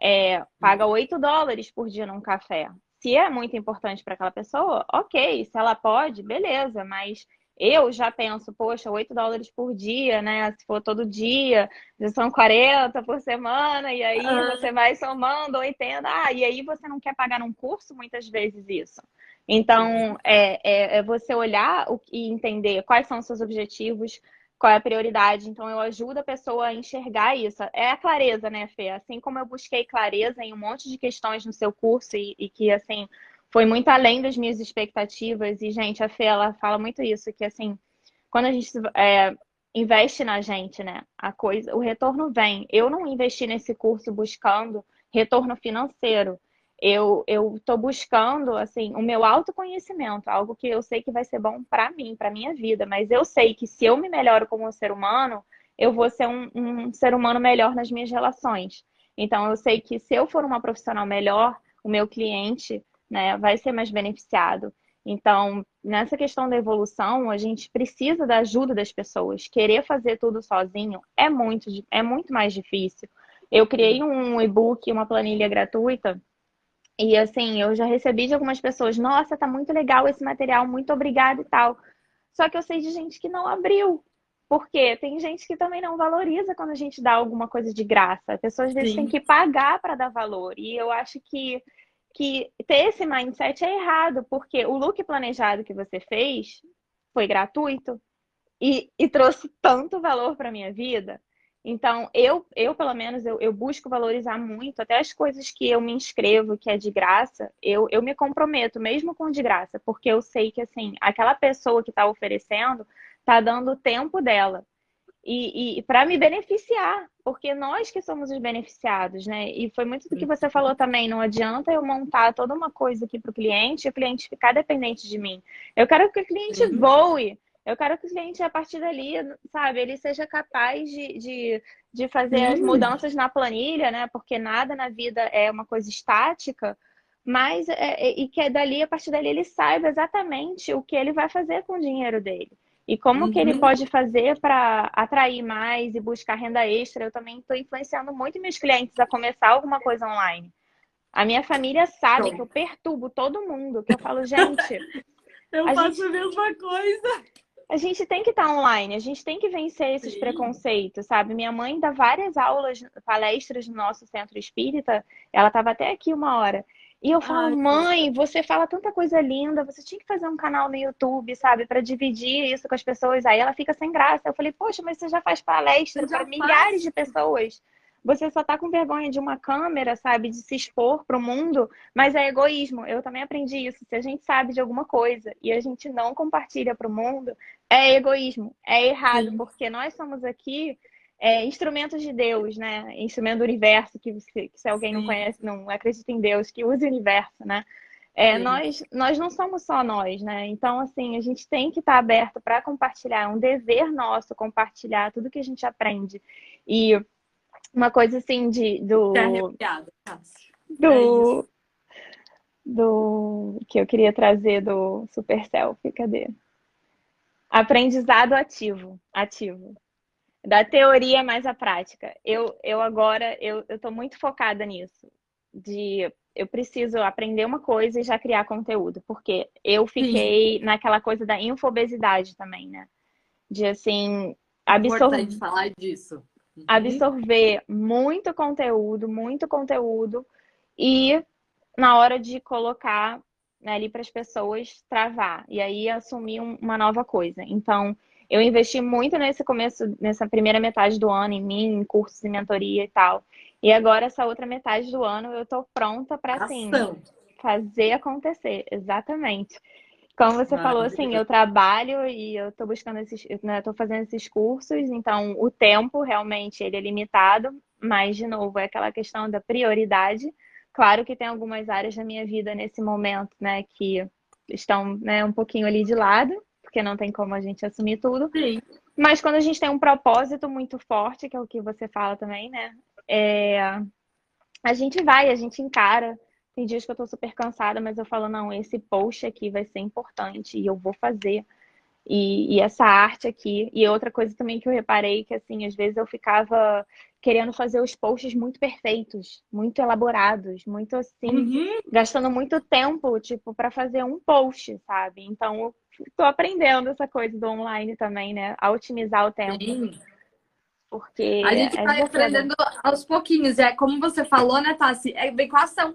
é, paga 8 dólares por dia num café. Se é muito importante para aquela pessoa, ok. Se ela pode, beleza. Mas eu já penso, poxa, 8 dólares por dia, né? Se for todo dia, são 40 por semana, e aí ah. você vai somando 80. Ah, e aí você não quer pagar num curso muitas vezes isso. Então, é, é, é você olhar e entender quais são os seus objetivos, qual é a prioridade. Então, eu ajudo a pessoa a enxergar isso. É a clareza, né, Fê? Assim como eu busquei clareza em um monte de questões no seu curso e, e que, assim, foi muito além das minhas expectativas. E, gente, a Fê, ela fala muito isso, que, assim, quando a gente é, investe na gente, né, a coisa, o retorno vem. Eu não investi nesse curso buscando retorno financeiro eu eu estou buscando assim o meu autoconhecimento, algo que eu sei que vai ser bom para mim, para minha vida, mas eu sei que se eu me melhoro como um ser humano, eu vou ser um, um ser humano melhor nas minhas relações. Então eu sei que se eu for uma profissional melhor, o meu cliente, né, vai ser mais beneficiado. Então, nessa questão da evolução, a gente precisa da ajuda das pessoas. Querer fazer tudo sozinho é muito, é muito mais difícil. Eu criei um e-book, uma planilha gratuita, e assim, eu já recebi de algumas pessoas, nossa, tá muito legal esse material, muito obrigada e tal. Só que eu sei de gente que não abriu. Porque tem gente que também não valoriza quando a gente dá alguma coisa de graça. A pessoa às vezes Sim. tem que pagar para dar valor. E eu acho que, que ter esse mindset é errado, porque o look planejado que você fez foi gratuito e, e trouxe tanto valor para minha vida então, eu, eu pelo menos, eu, eu, busco valorizar muito, até as coisas que eu me inscrevo, que é de graça, eu, eu me comprometo, mesmo com de graça, porque eu sei que, assim, aquela pessoa que está oferecendo está dando o tempo dela. E, e para me beneficiar, porque nós que somos os beneficiados, né? E foi muito do que você falou também, não adianta eu montar toda uma coisa aqui para o cliente e o cliente ficar dependente de mim. Eu quero que o cliente voe, eu quero que o cliente, a partir dali, sabe, ele seja capaz de, de, de fazer as mudanças na planilha, né? Porque nada na vida é uma coisa estática, mas é, é, e que dali, a partir dali, ele saiba exatamente o que ele vai fazer com o dinheiro dele. E como uhum. que ele uhum. pode fazer para atrair mais e buscar renda extra. Eu também estou influenciando muito meus clientes a começar alguma coisa online. A minha família sabe que eu perturbo todo mundo, que eu falo, gente. eu a faço gente... a mesma coisa a gente tem que estar tá online, a gente tem que vencer esses Sim. preconceitos, sabe? Minha mãe dá várias aulas, palestras no nosso centro espírita, ela estava até aqui uma hora. E eu falo, Ai, mãe, você fala tanta coisa linda, você tinha que fazer um canal no YouTube, sabe, para dividir isso com as pessoas. Aí ela fica sem graça. Eu falei, poxa, mas você já faz palestra para milhares de pessoas você só tá com vergonha de uma câmera, sabe, de se expor para o mundo, mas é egoísmo. Eu também aprendi isso. Se a gente sabe de alguma coisa e a gente não compartilha para o mundo, é egoísmo, é errado, Sim. porque nós somos aqui é, instrumentos de Deus, né? Instrumento do universo, que, que se alguém Sim. não conhece, não acredita em Deus, que usa o universo, né? É, nós, nós não somos só nós, né? Então, assim, a gente tem que estar tá aberto para compartilhar, é um dever nosso compartilhar tudo que a gente aprende. E uma coisa assim de do do é do que eu queria trazer do super selfie, cadê? Aprendizado ativo, ativo. da teoria mais a prática. Eu, eu agora, eu estou muito focada nisso, de eu preciso aprender uma coisa e já criar conteúdo, porque eu fiquei Sim. naquela coisa da infobesidade também, né? De assim, absorver. Importante falar disso. Uhum. Absorver muito conteúdo, muito conteúdo, e na hora de colocar né, ali para as pessoas travar, e aí assumir um, uma nova coisa. Então, eu investi muito nesse começo, nessa primeira metade do ano em mim, em cursos de mentoria e tal. E agora, essa outra metade do ano, eu tô pronta para, assim, fazer acontecer. Exatamente. Como você falou, assim, eu trabalho e eu tô buscando esses, né, tô fazendo esses cursos, então o tempo realmente ele é limitado, mas de novo é aquela questão da prioridade. Claro que tem algumas áreas da minha vida nesse momento, né, que estão, né, um pouquinho ali de lado, porque não tem como a gente assumir tudo. Sim. Mas quando a gente tem um propósito muito forte, que é o que você fala também, né? É... A gente vai, a gente encara. Tem dias que eu tô super cansada, mas eu falo, não, esse post aqui vai ser importante e eu vou fazer. E, e, essa arte aqui. E outra coisa também que eu reparei que, assim, às vezes eu ficava querendo fazer os posts muito perfeitos, muito elaborados, muito assim, uhum. gastando muito tempo, tipo, para fazer um post, sabe? Então, eu tô aprendendo essa coisa do online também, né? A otimizar o tempo. Sim. Porque a gente é vai aprendendo aos pouquinhos. É como você falou, né, Tassi? É, vem com a ação.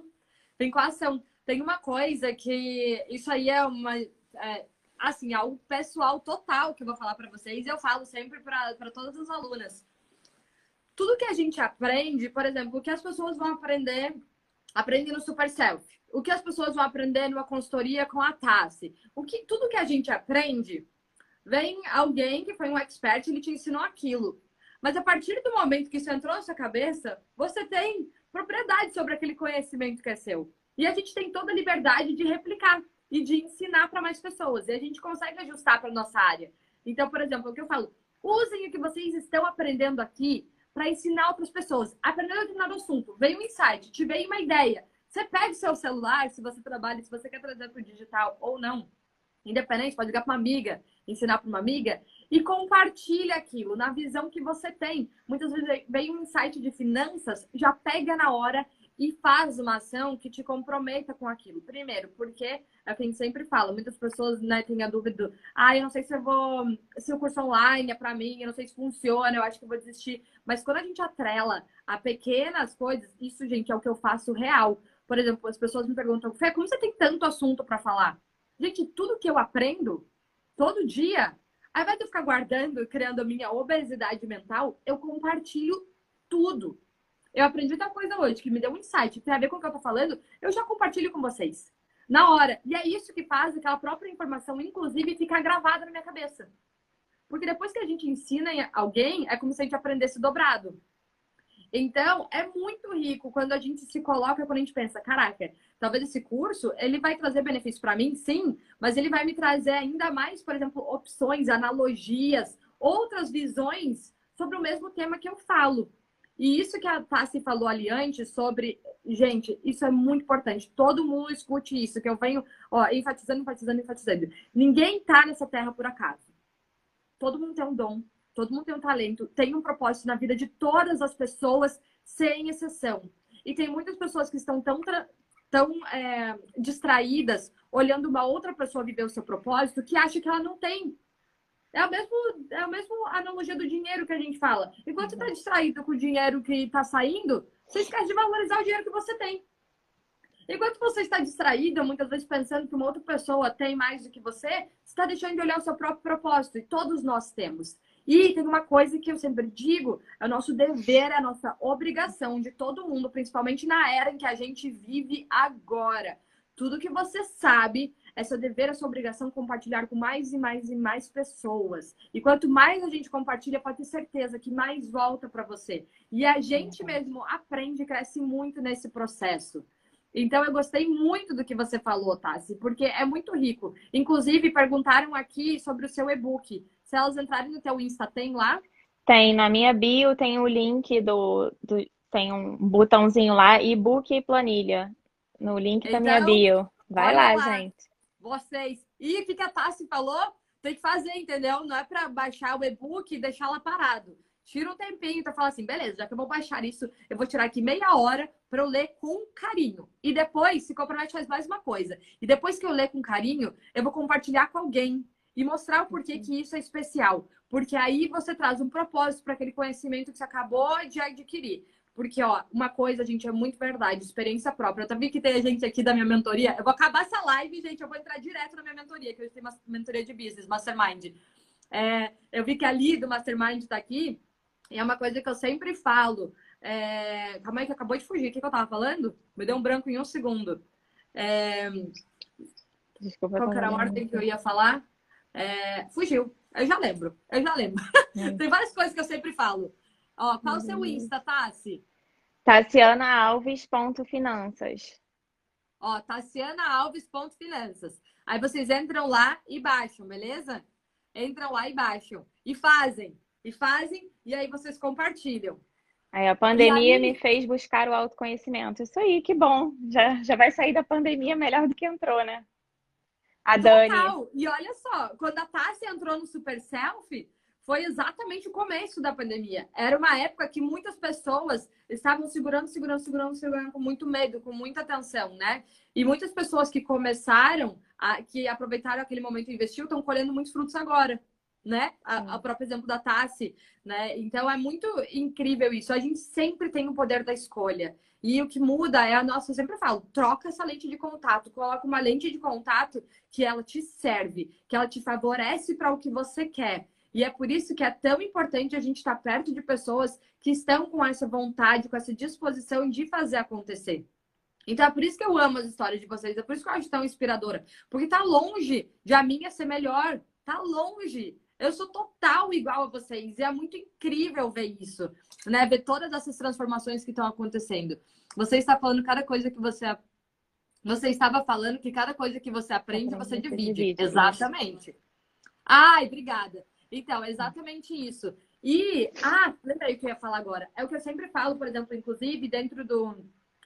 A ação. Tem uma coisa que isso aí é uma. É, assim, algo pessoal total que eu vou falar para vocês. Eu falo sempre para todas as alunas tudo que a gente aprende, por exemplo, o que as pessoas vão aprender, aprende no Super Self, o que as pessoas vão aprender numa consultoria com a Tassi, o que tudo que a gente aprende, vem alguém que foi um expert ele te ensinou aquilo. Mas a partir do momento que isso entrou na sua cabeça, você tem propriedade sobre aquele conhecimento que é seu. E a gente tem toda a liberdade de replicar e de ensinar para mais pessoas. E a gente consegue ajustar para nossa área. Então, por exemplo, o que eu falo, usem o que vocês estão aprendendo aqui para ensinar outras pessoas. Aprendeu determinado assunto, veio um insight, te veio uma ideia. Você pega o seu celular, se você trabalha, se você quer trazer para o digital ou não, independente, pode ligar para uma amiga, ensinar para uma amiga e compartilha aquilo na visão que você tem. Muitas vezes vem um insight de finanças, já pega na hora e faz uma ação que te comprometa com aquilo. Primeiro, porque é o que a gente sempre fala, muitas pessoas né, têm a dúvida, ah, eu não sei se eu vou, se o curso online é para mim, eu não sei se funciona, eu acho que eu vou desistir. Mas quando a gente atrela a pequenas coisas, isso, gente, é o que eu faço real. Por exemplo, as pessoas me perguntam, Fê, como você tem tanto assunto para falar? Gente, tudo que eu aprendo todo dia, ao invés de eu ficar guardando, criando a minha obesidade mental, eu compartilho tudo eu aprendi outra coisa hoje, que me deu um insight, tem a ver com o que eu tô falando, eu já compartilho com vocês. Na hora. E é isso que faz aquela própria informação, inclusive, ficar gravada na minha cabeça. Porque depois que a gente ensina alguém, é como se a gente aprendesse dobrado. Então, é muito rico quando a gente se coloca, quando a gente pensa, caraca, talvez esse curso, ele vai trazer benefício para mim, sim, mas ele vai me trazer ainda mais, por exemplo, opções, analogias, outras visões sobre o mesmo tema que eu falo. E isso que a Tassi falou ali antes sobre, gente, isso é muito importante. Todo mundo escute isso, que eu venho, ó, enfatizando, enfatizando, enfatizando. Ninguém tá nessa terra por acaso. Todo mundo tem um dom, todo mundo tem um talento, tem um propósito na vida de todas as pessoas, sem exceção. E tem muitas pessoas que estão tão, tão é, distraídas, olhando uma outra pessoa viver o seu propósito, que acha que ela não tem. É a mesma, é a mesma analogia do dinheiro que a gente fala. Enquanto você está distraído com o dinheiro que está saindo, você esquece de valorizar o dinheiro que você tem. Enquanto você está distraído, muitas vezes pensando que uma outra pessoa tem mais do que você, você está deixando de olhar o seu próprio propósito. E todos nós temos. E tem uma coisa que eu sempre digo: é o nosso dever, é a nossa obrigação de todo mundo, principalmente na era em que a gente vive agora. Tudo que você sabe, é seu dever, é sua obrigação compartilhar com mais e mais e mais pessoas. E quanto mais a gente compartilha, pode ter certeza que mais volta para você. E a gente mesmo aprende e cresce muito nesse processo. Então, eu gostei muito do que você falou, Tassi, porque é muito rico. Inclusive, perguntaram aqui sobre o seu e-book. Se elas entrarem no teu Insta, tem lá? Tem, na minha bio tem o link do, do tem um botãozinho lá, e-book e planilha, no link então, da minha então, bio. Vai lá, lá, gente vocês. E o que a Tassi falou? Tem que fazer, entendeu? Não é para baixar o e-book e deixar lá parado. tira um tempinho para falar assim, beleza, já que eu vou baixar isso, eu vou tirar aqui meia hora para eu ler com carinho. E depois, se compromete, faz mais uma coisa. E depois que eu ler com carinho, eu vou compartilhar com alguém e mostrar o porquê que isso é especial. Porque aí você traz um propósito para aquele conhecimento que você acabou de adquirir. Porque, ó, uma coisa, gente, é muito verdade, experiência própria. Eu também que tem gente aqui da minha mentoria. Eu vou acabar essa live, gente, eu vou entrar direto na minha mentoria, que eu tenho uma mentoria de business, Mastermind. É, eu vi que ali do Mastermind está aqui, e é uma coisa que eu sempre falo. É... Calma aí que acabou de fugir. O que, que eu tava falando? Me deu um branco em um segundo. É... Desculpa, Qual era a ordem que eu ia falar? É... Fugiu. Eu já lembro. Eu já lembro. É. Tem várias coisas que eu sempre falo. Ó, qual o seu uhum. Insta, Tassi? Tassiana Alves.finanças. Ó, Tassiana Alves.finanças. Aí vocês entram lá e baixam, beleza? Entram lá e baixam. E fazem e fazem, e aí vocês compartilham. Aí a pandemia aí... me fez buscar o autoconhecimento. Isso aí, que bom. Já, já vai sair da pandemia melhor do que entrou, né? A Total. Dani. E olha só, quando a Tássia entrou no Super Selfie, foi exatamente o começo da pandemia. Era uma época que muitas pessoas estavam segurando, segurando, segurando, segurando com muito medo, com muita atenção, né? E muitas pessoas que começaram, a, que aproveitaram aquele momento e investiu, estão colhendo muitos frutos agora né? A, a próprio exemplo da Tassi, né? Então é muito incrível isso. A gente sempre tem o poder da escolha. E o que muda é a nossa, eu sempre falo, troca essa lente de contato, coloca uma lente de contato que ela te serve, que ela te favorece para o que você quer. E é por isso que é tão importante a gente estar tá perto de pessoas que estão com essa vontade, com essa disposição de fazer acontecer. Então é por isso que eu amo as histórias de vocês, é por isso que eu acho tão inspiradora. Porque tá longe de a minha ser melhor, tá longe. Eu sou total igual a vocês e é muito incrível ver isso, né? Ver todas essas transformações que estão acontecendo. Você está falando cada coisa que você você estava falando que cada coisa que você aprende, você divide. divide. Exatamente. Ai, obrigada. Então, exatamente isso. E, ah, lembrei o que eu ia falar agora. É o que eu sempre falo, por exemplo, inclusive dentro do,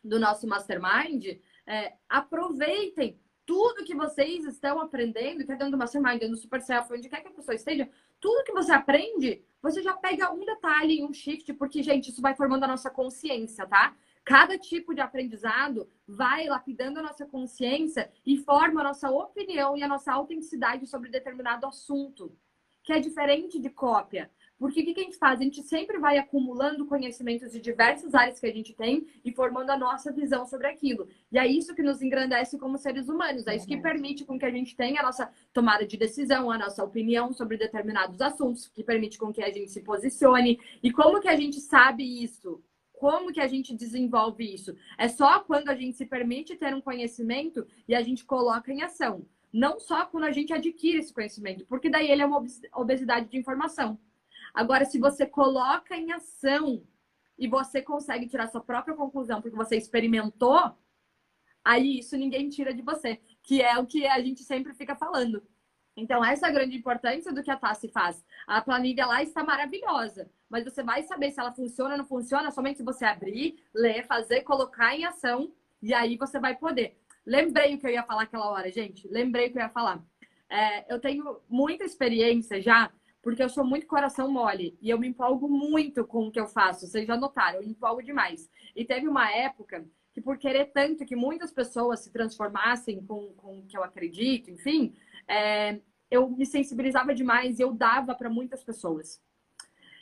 do nosso mastermind, é, aproveitem tudo que vocês estão aprendendo, que é dentro do Mastermind, dentro do Super Self, onde quer que a pessoa esteja, tudo que você aprende, você já pega um detalhe, um shift, porque, gente, isso vai formando a nossa consciência, tá? Cada tipo de aprendizado vai lapidando a nossa consciência e forma a nossa opinião e a nossa autenticidade sobre determinado assunto, que é diferente de cópia. Porque o que, a gente faz? A gente sempre vai acumulando conhecimentos de diversas áreas que a gente tem e formando a nossa visão sobre aquilo. E é isso que nos engrandece como seres humanos. É isso que permite com que a gente tenha a nossa tomada de decisão, a nossa opinião sobre determinados assuntos, que permite com que a gente se posicione. E como que a gente sabe isso? Como que a gente desenvolve isso? É só quando a gente se permite ter um conhecimento e a gente coloca em ação. Não só quando a gente adquire esse conhecimento, porque daí ele é uma obesidade de informação. Agora, se você coloca em ação e você consegue tirar sua própria conclusão porque você experimentou, aí isso ninguém tira de você, que é o que a gente sempre fica falando. Então, essa é a grande importância do que a Tassi faz. A planilha lá está maravilhosa, mas você vai saber se ela funciona ou não funciona somente se você abrir, ler, fazer, colocar em ação, e aí você vai poder. Lembrei o que eu ia falar aquela hora, gente. Lembrei o que eu ia falar. É, eu tenho muita experiência já porque eu sou muito coração mole e eu me empolgo muito com o que eu faço. Vocês já notaram, eu me empolgo demais. E teve uma época que, por querer tanto que muitas pessoas se transformassem com, com o que eu acredito, enfim, é, eu me sensibilizava demais e eu dava para muitas pessoas.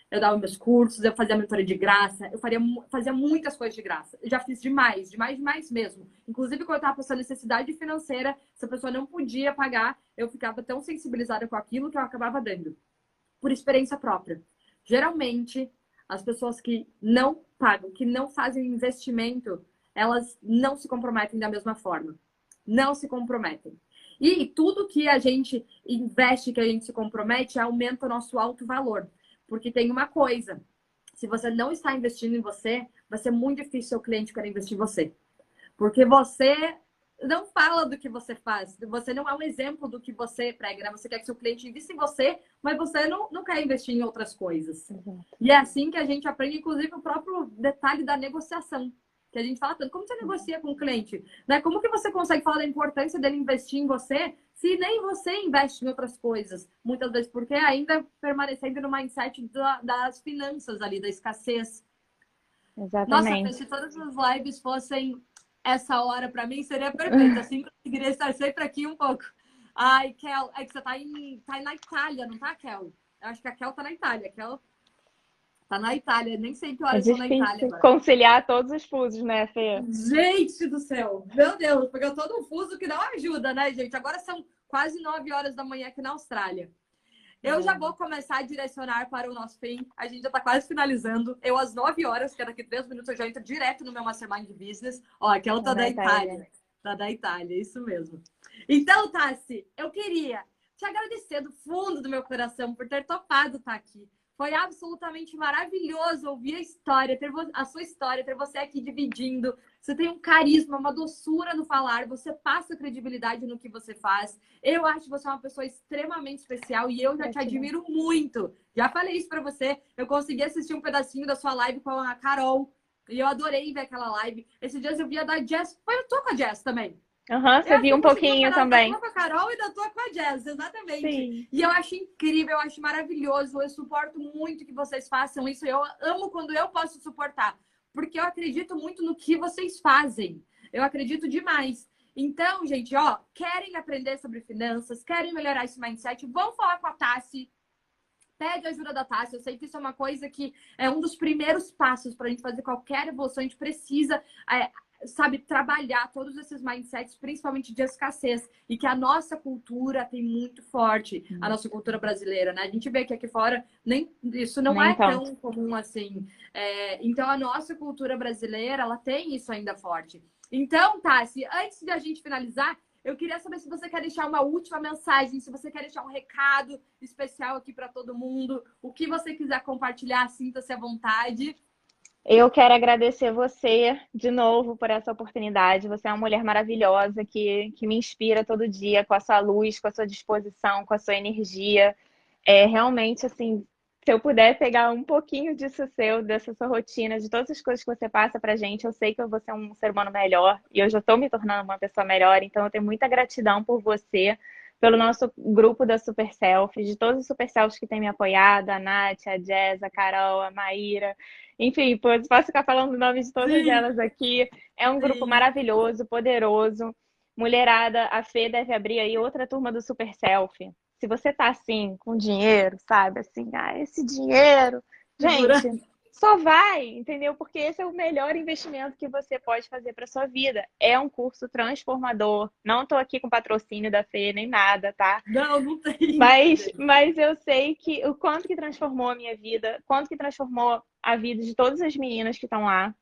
Eu dava meus cursos, eu fazia mentoria de graça, eu faria, fazia muitas coisas de graça. Eu já fiz demais, demais, demais mesmo. Inclusive, quando eu estava passando necessidade financeira, se a pessoa não podia pagar, eu ficava tão sensibilizada com aquilo que eu acabava dando por experiência própria. Geralmente, as pessoas que não pagam, que não fazem investimento, elas não se comprometem da mesma forma. Não se comprometem. E tudo que a gente investe, que a gente se compromete, aumenta o nosso alto valor. Porque tem uma coisa: se você não está investindo em você, vai ser muito difícil o cliente querer investir em você. Porque você não fala do que você faz. Você não é um exemplo do que você prega, né? Você quer que seu cliente invista em você, mas você não, não quer investir em outras coisas. Uhum. E é assim que a gente aprende, inclusive, o próprio detalhe da negociação. que a gente fala tanto. Como você negocia com o cliente? Né? Como que você consegue falar da importância dele investir em você se nem você investe em outras coisas? Muitas vezes porque ainda permanecendo no mindset da, das finanças ali, da escassez. Exatamente. Nossa, se todas as lives fossem essa hora para mim, seria perfeito. Assim, conseguiria estar sempre aqui um pouco. Ai, Kel, é que você tá, em, tá na Itália, não tá, Kel? Eu acho que a Kel tá na Itália. A Kel Tá na Itália, nem sei que horas é na Itália. Agora. conciliar todos os fusos, né, Fê? Gente do céu! Meu Deus, porque eu tô num fuso que não ajuda, né, gente? Agora são quase 9 horas da manhã aqui na Austrália. Eu já vou começar a direcionar para o nosso fim. A gente já está quase finalizando. Eu, às 9 horas, que é daqui 3 minutos, eu já entro direto no meu Mastermind Business. Ó, aqui é o tá da Itália. Itália. Tá da Itália, isso mesmo. Então, Tassi, eu queria te agradecer do fundo do meu coração por ter topado estar aqui. Foi absolutamente maravilhoso ouvir a história, ter a sua história, ter você aqui dividindo. Você tem um carisma, uma doçura no falar, você passa credibilidade no que você faz. Eu acho que você é uma pessoa extremamente especial e eu já te admiro muito. Já falei isso para você. Eu consegui assistir um pedacinho da sua live com a Carol e eu adorei ver aquela live. Esses dias eu vi a da Jess. Foi eu tô com a Jess também. Aham, uhum, você viu um pouquinho também. Da com a Carol e da tua com a Jazz, exatamente. Sim. E eu acho incrível, eu acho maravilhoso. Eu suporto muito que vocês façam isso. Eu amo quando eu posso suportar. Porque eu acredito muito no que vocês fazem. Eu acredito demais. Então, gente, ó, querem aprender sobre finanças, querem melhorar esse mindset, vão falar com a Tassi. Pede ajuda da Tassi. Eu sei que isso é uma coisa que é um dos primeiros passos para a gente fazer qualquer evolução. A gente precisa é, sabe, trabalhar todos esses mindsets, principalmente de escassez, e que a nossa cultura tem muito forte, a uhum. nossa cultura brasileira, né? A gente vê que aqui fora nem isso não nem é tanto. tão comum assim. É, então, a nossa cultura brasileira, ela tem isso ainda forte. Então, Tassi, antes de a gente finalizar, eu queria saber se você quer deixar uma última mensagem, se você quer deixar um recado especial aqui para todo mundo, o que você quiser compartilhar, sinta-se à vontade. Eu quero agradecer você de novo por essa oportunidade. Você é uma mulher maravilhosa que, que me inspira todo dia com a sua luz, com a sua disposição, com a sua energia. É realmente assim, se eu puder pegar um pouquinho disso seu, dessa sua rotina, de todas as coisas que você passa pra gente, eu sei que eu vou ser um ser humano melhor e eu já estou me tornando uma pessoa melhor, então eu tenho muita gratidão por você, pelo nosso grupo da Super Selfies, de todos os Super Selfies que têm me apoiado, a Nath, a Jess, a Carol, a Maíra. Enfim, posso ficar falando o nome de todas Sim. elas aqui. É um grupo Sim. maravilhoso, poderoso. Mulherada, a Fê deve abrir aí outra turma do Super Selfie. Se você tá assim, com dinheiro, sabe? Assim, ah, esse dinheiro. Gente, só vai, entendeu? Porque esse é o melhor investimento que você pode fazer para sua vida. É um curso transformador. Não estou aqui com patrocínio da Fê nem nada, tá? Não, não tem. Mas, mas eu sei que o quanto que transformou a minha vida, quanto que transformou a vida de todas as meninas que estão lá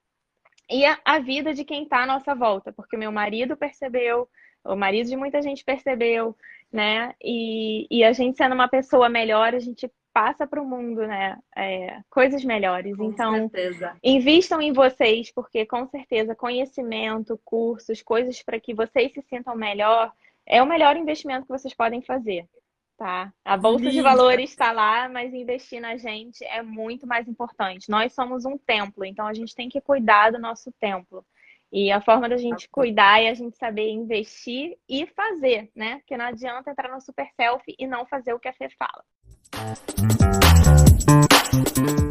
e a, a vida de quem está à nossa volta, porque meu marido percebeu, o marido de muita gente percebeu, né? E, e a gente sendo uma pessoa melhor, a gente passa para o mundo, né? É, coisas melhores. Com então, certeza. invistam em vocês, porque com certeza conhecimento, cursos, coisas para que vocês se sintam melhor, é o melhor investimento que vocês podem fazer. Tá? A bolsa Linda. de valores está lá, mas investir na gente é muito mais importante. Nós somos um templo, então a gente tem que cuidar do nosso templo. E a forma da gente cuidar é a gente saber investir e fazer, né? Porque não adianta entrar no super selfie e não fazer o que a Fê fala. Thank you.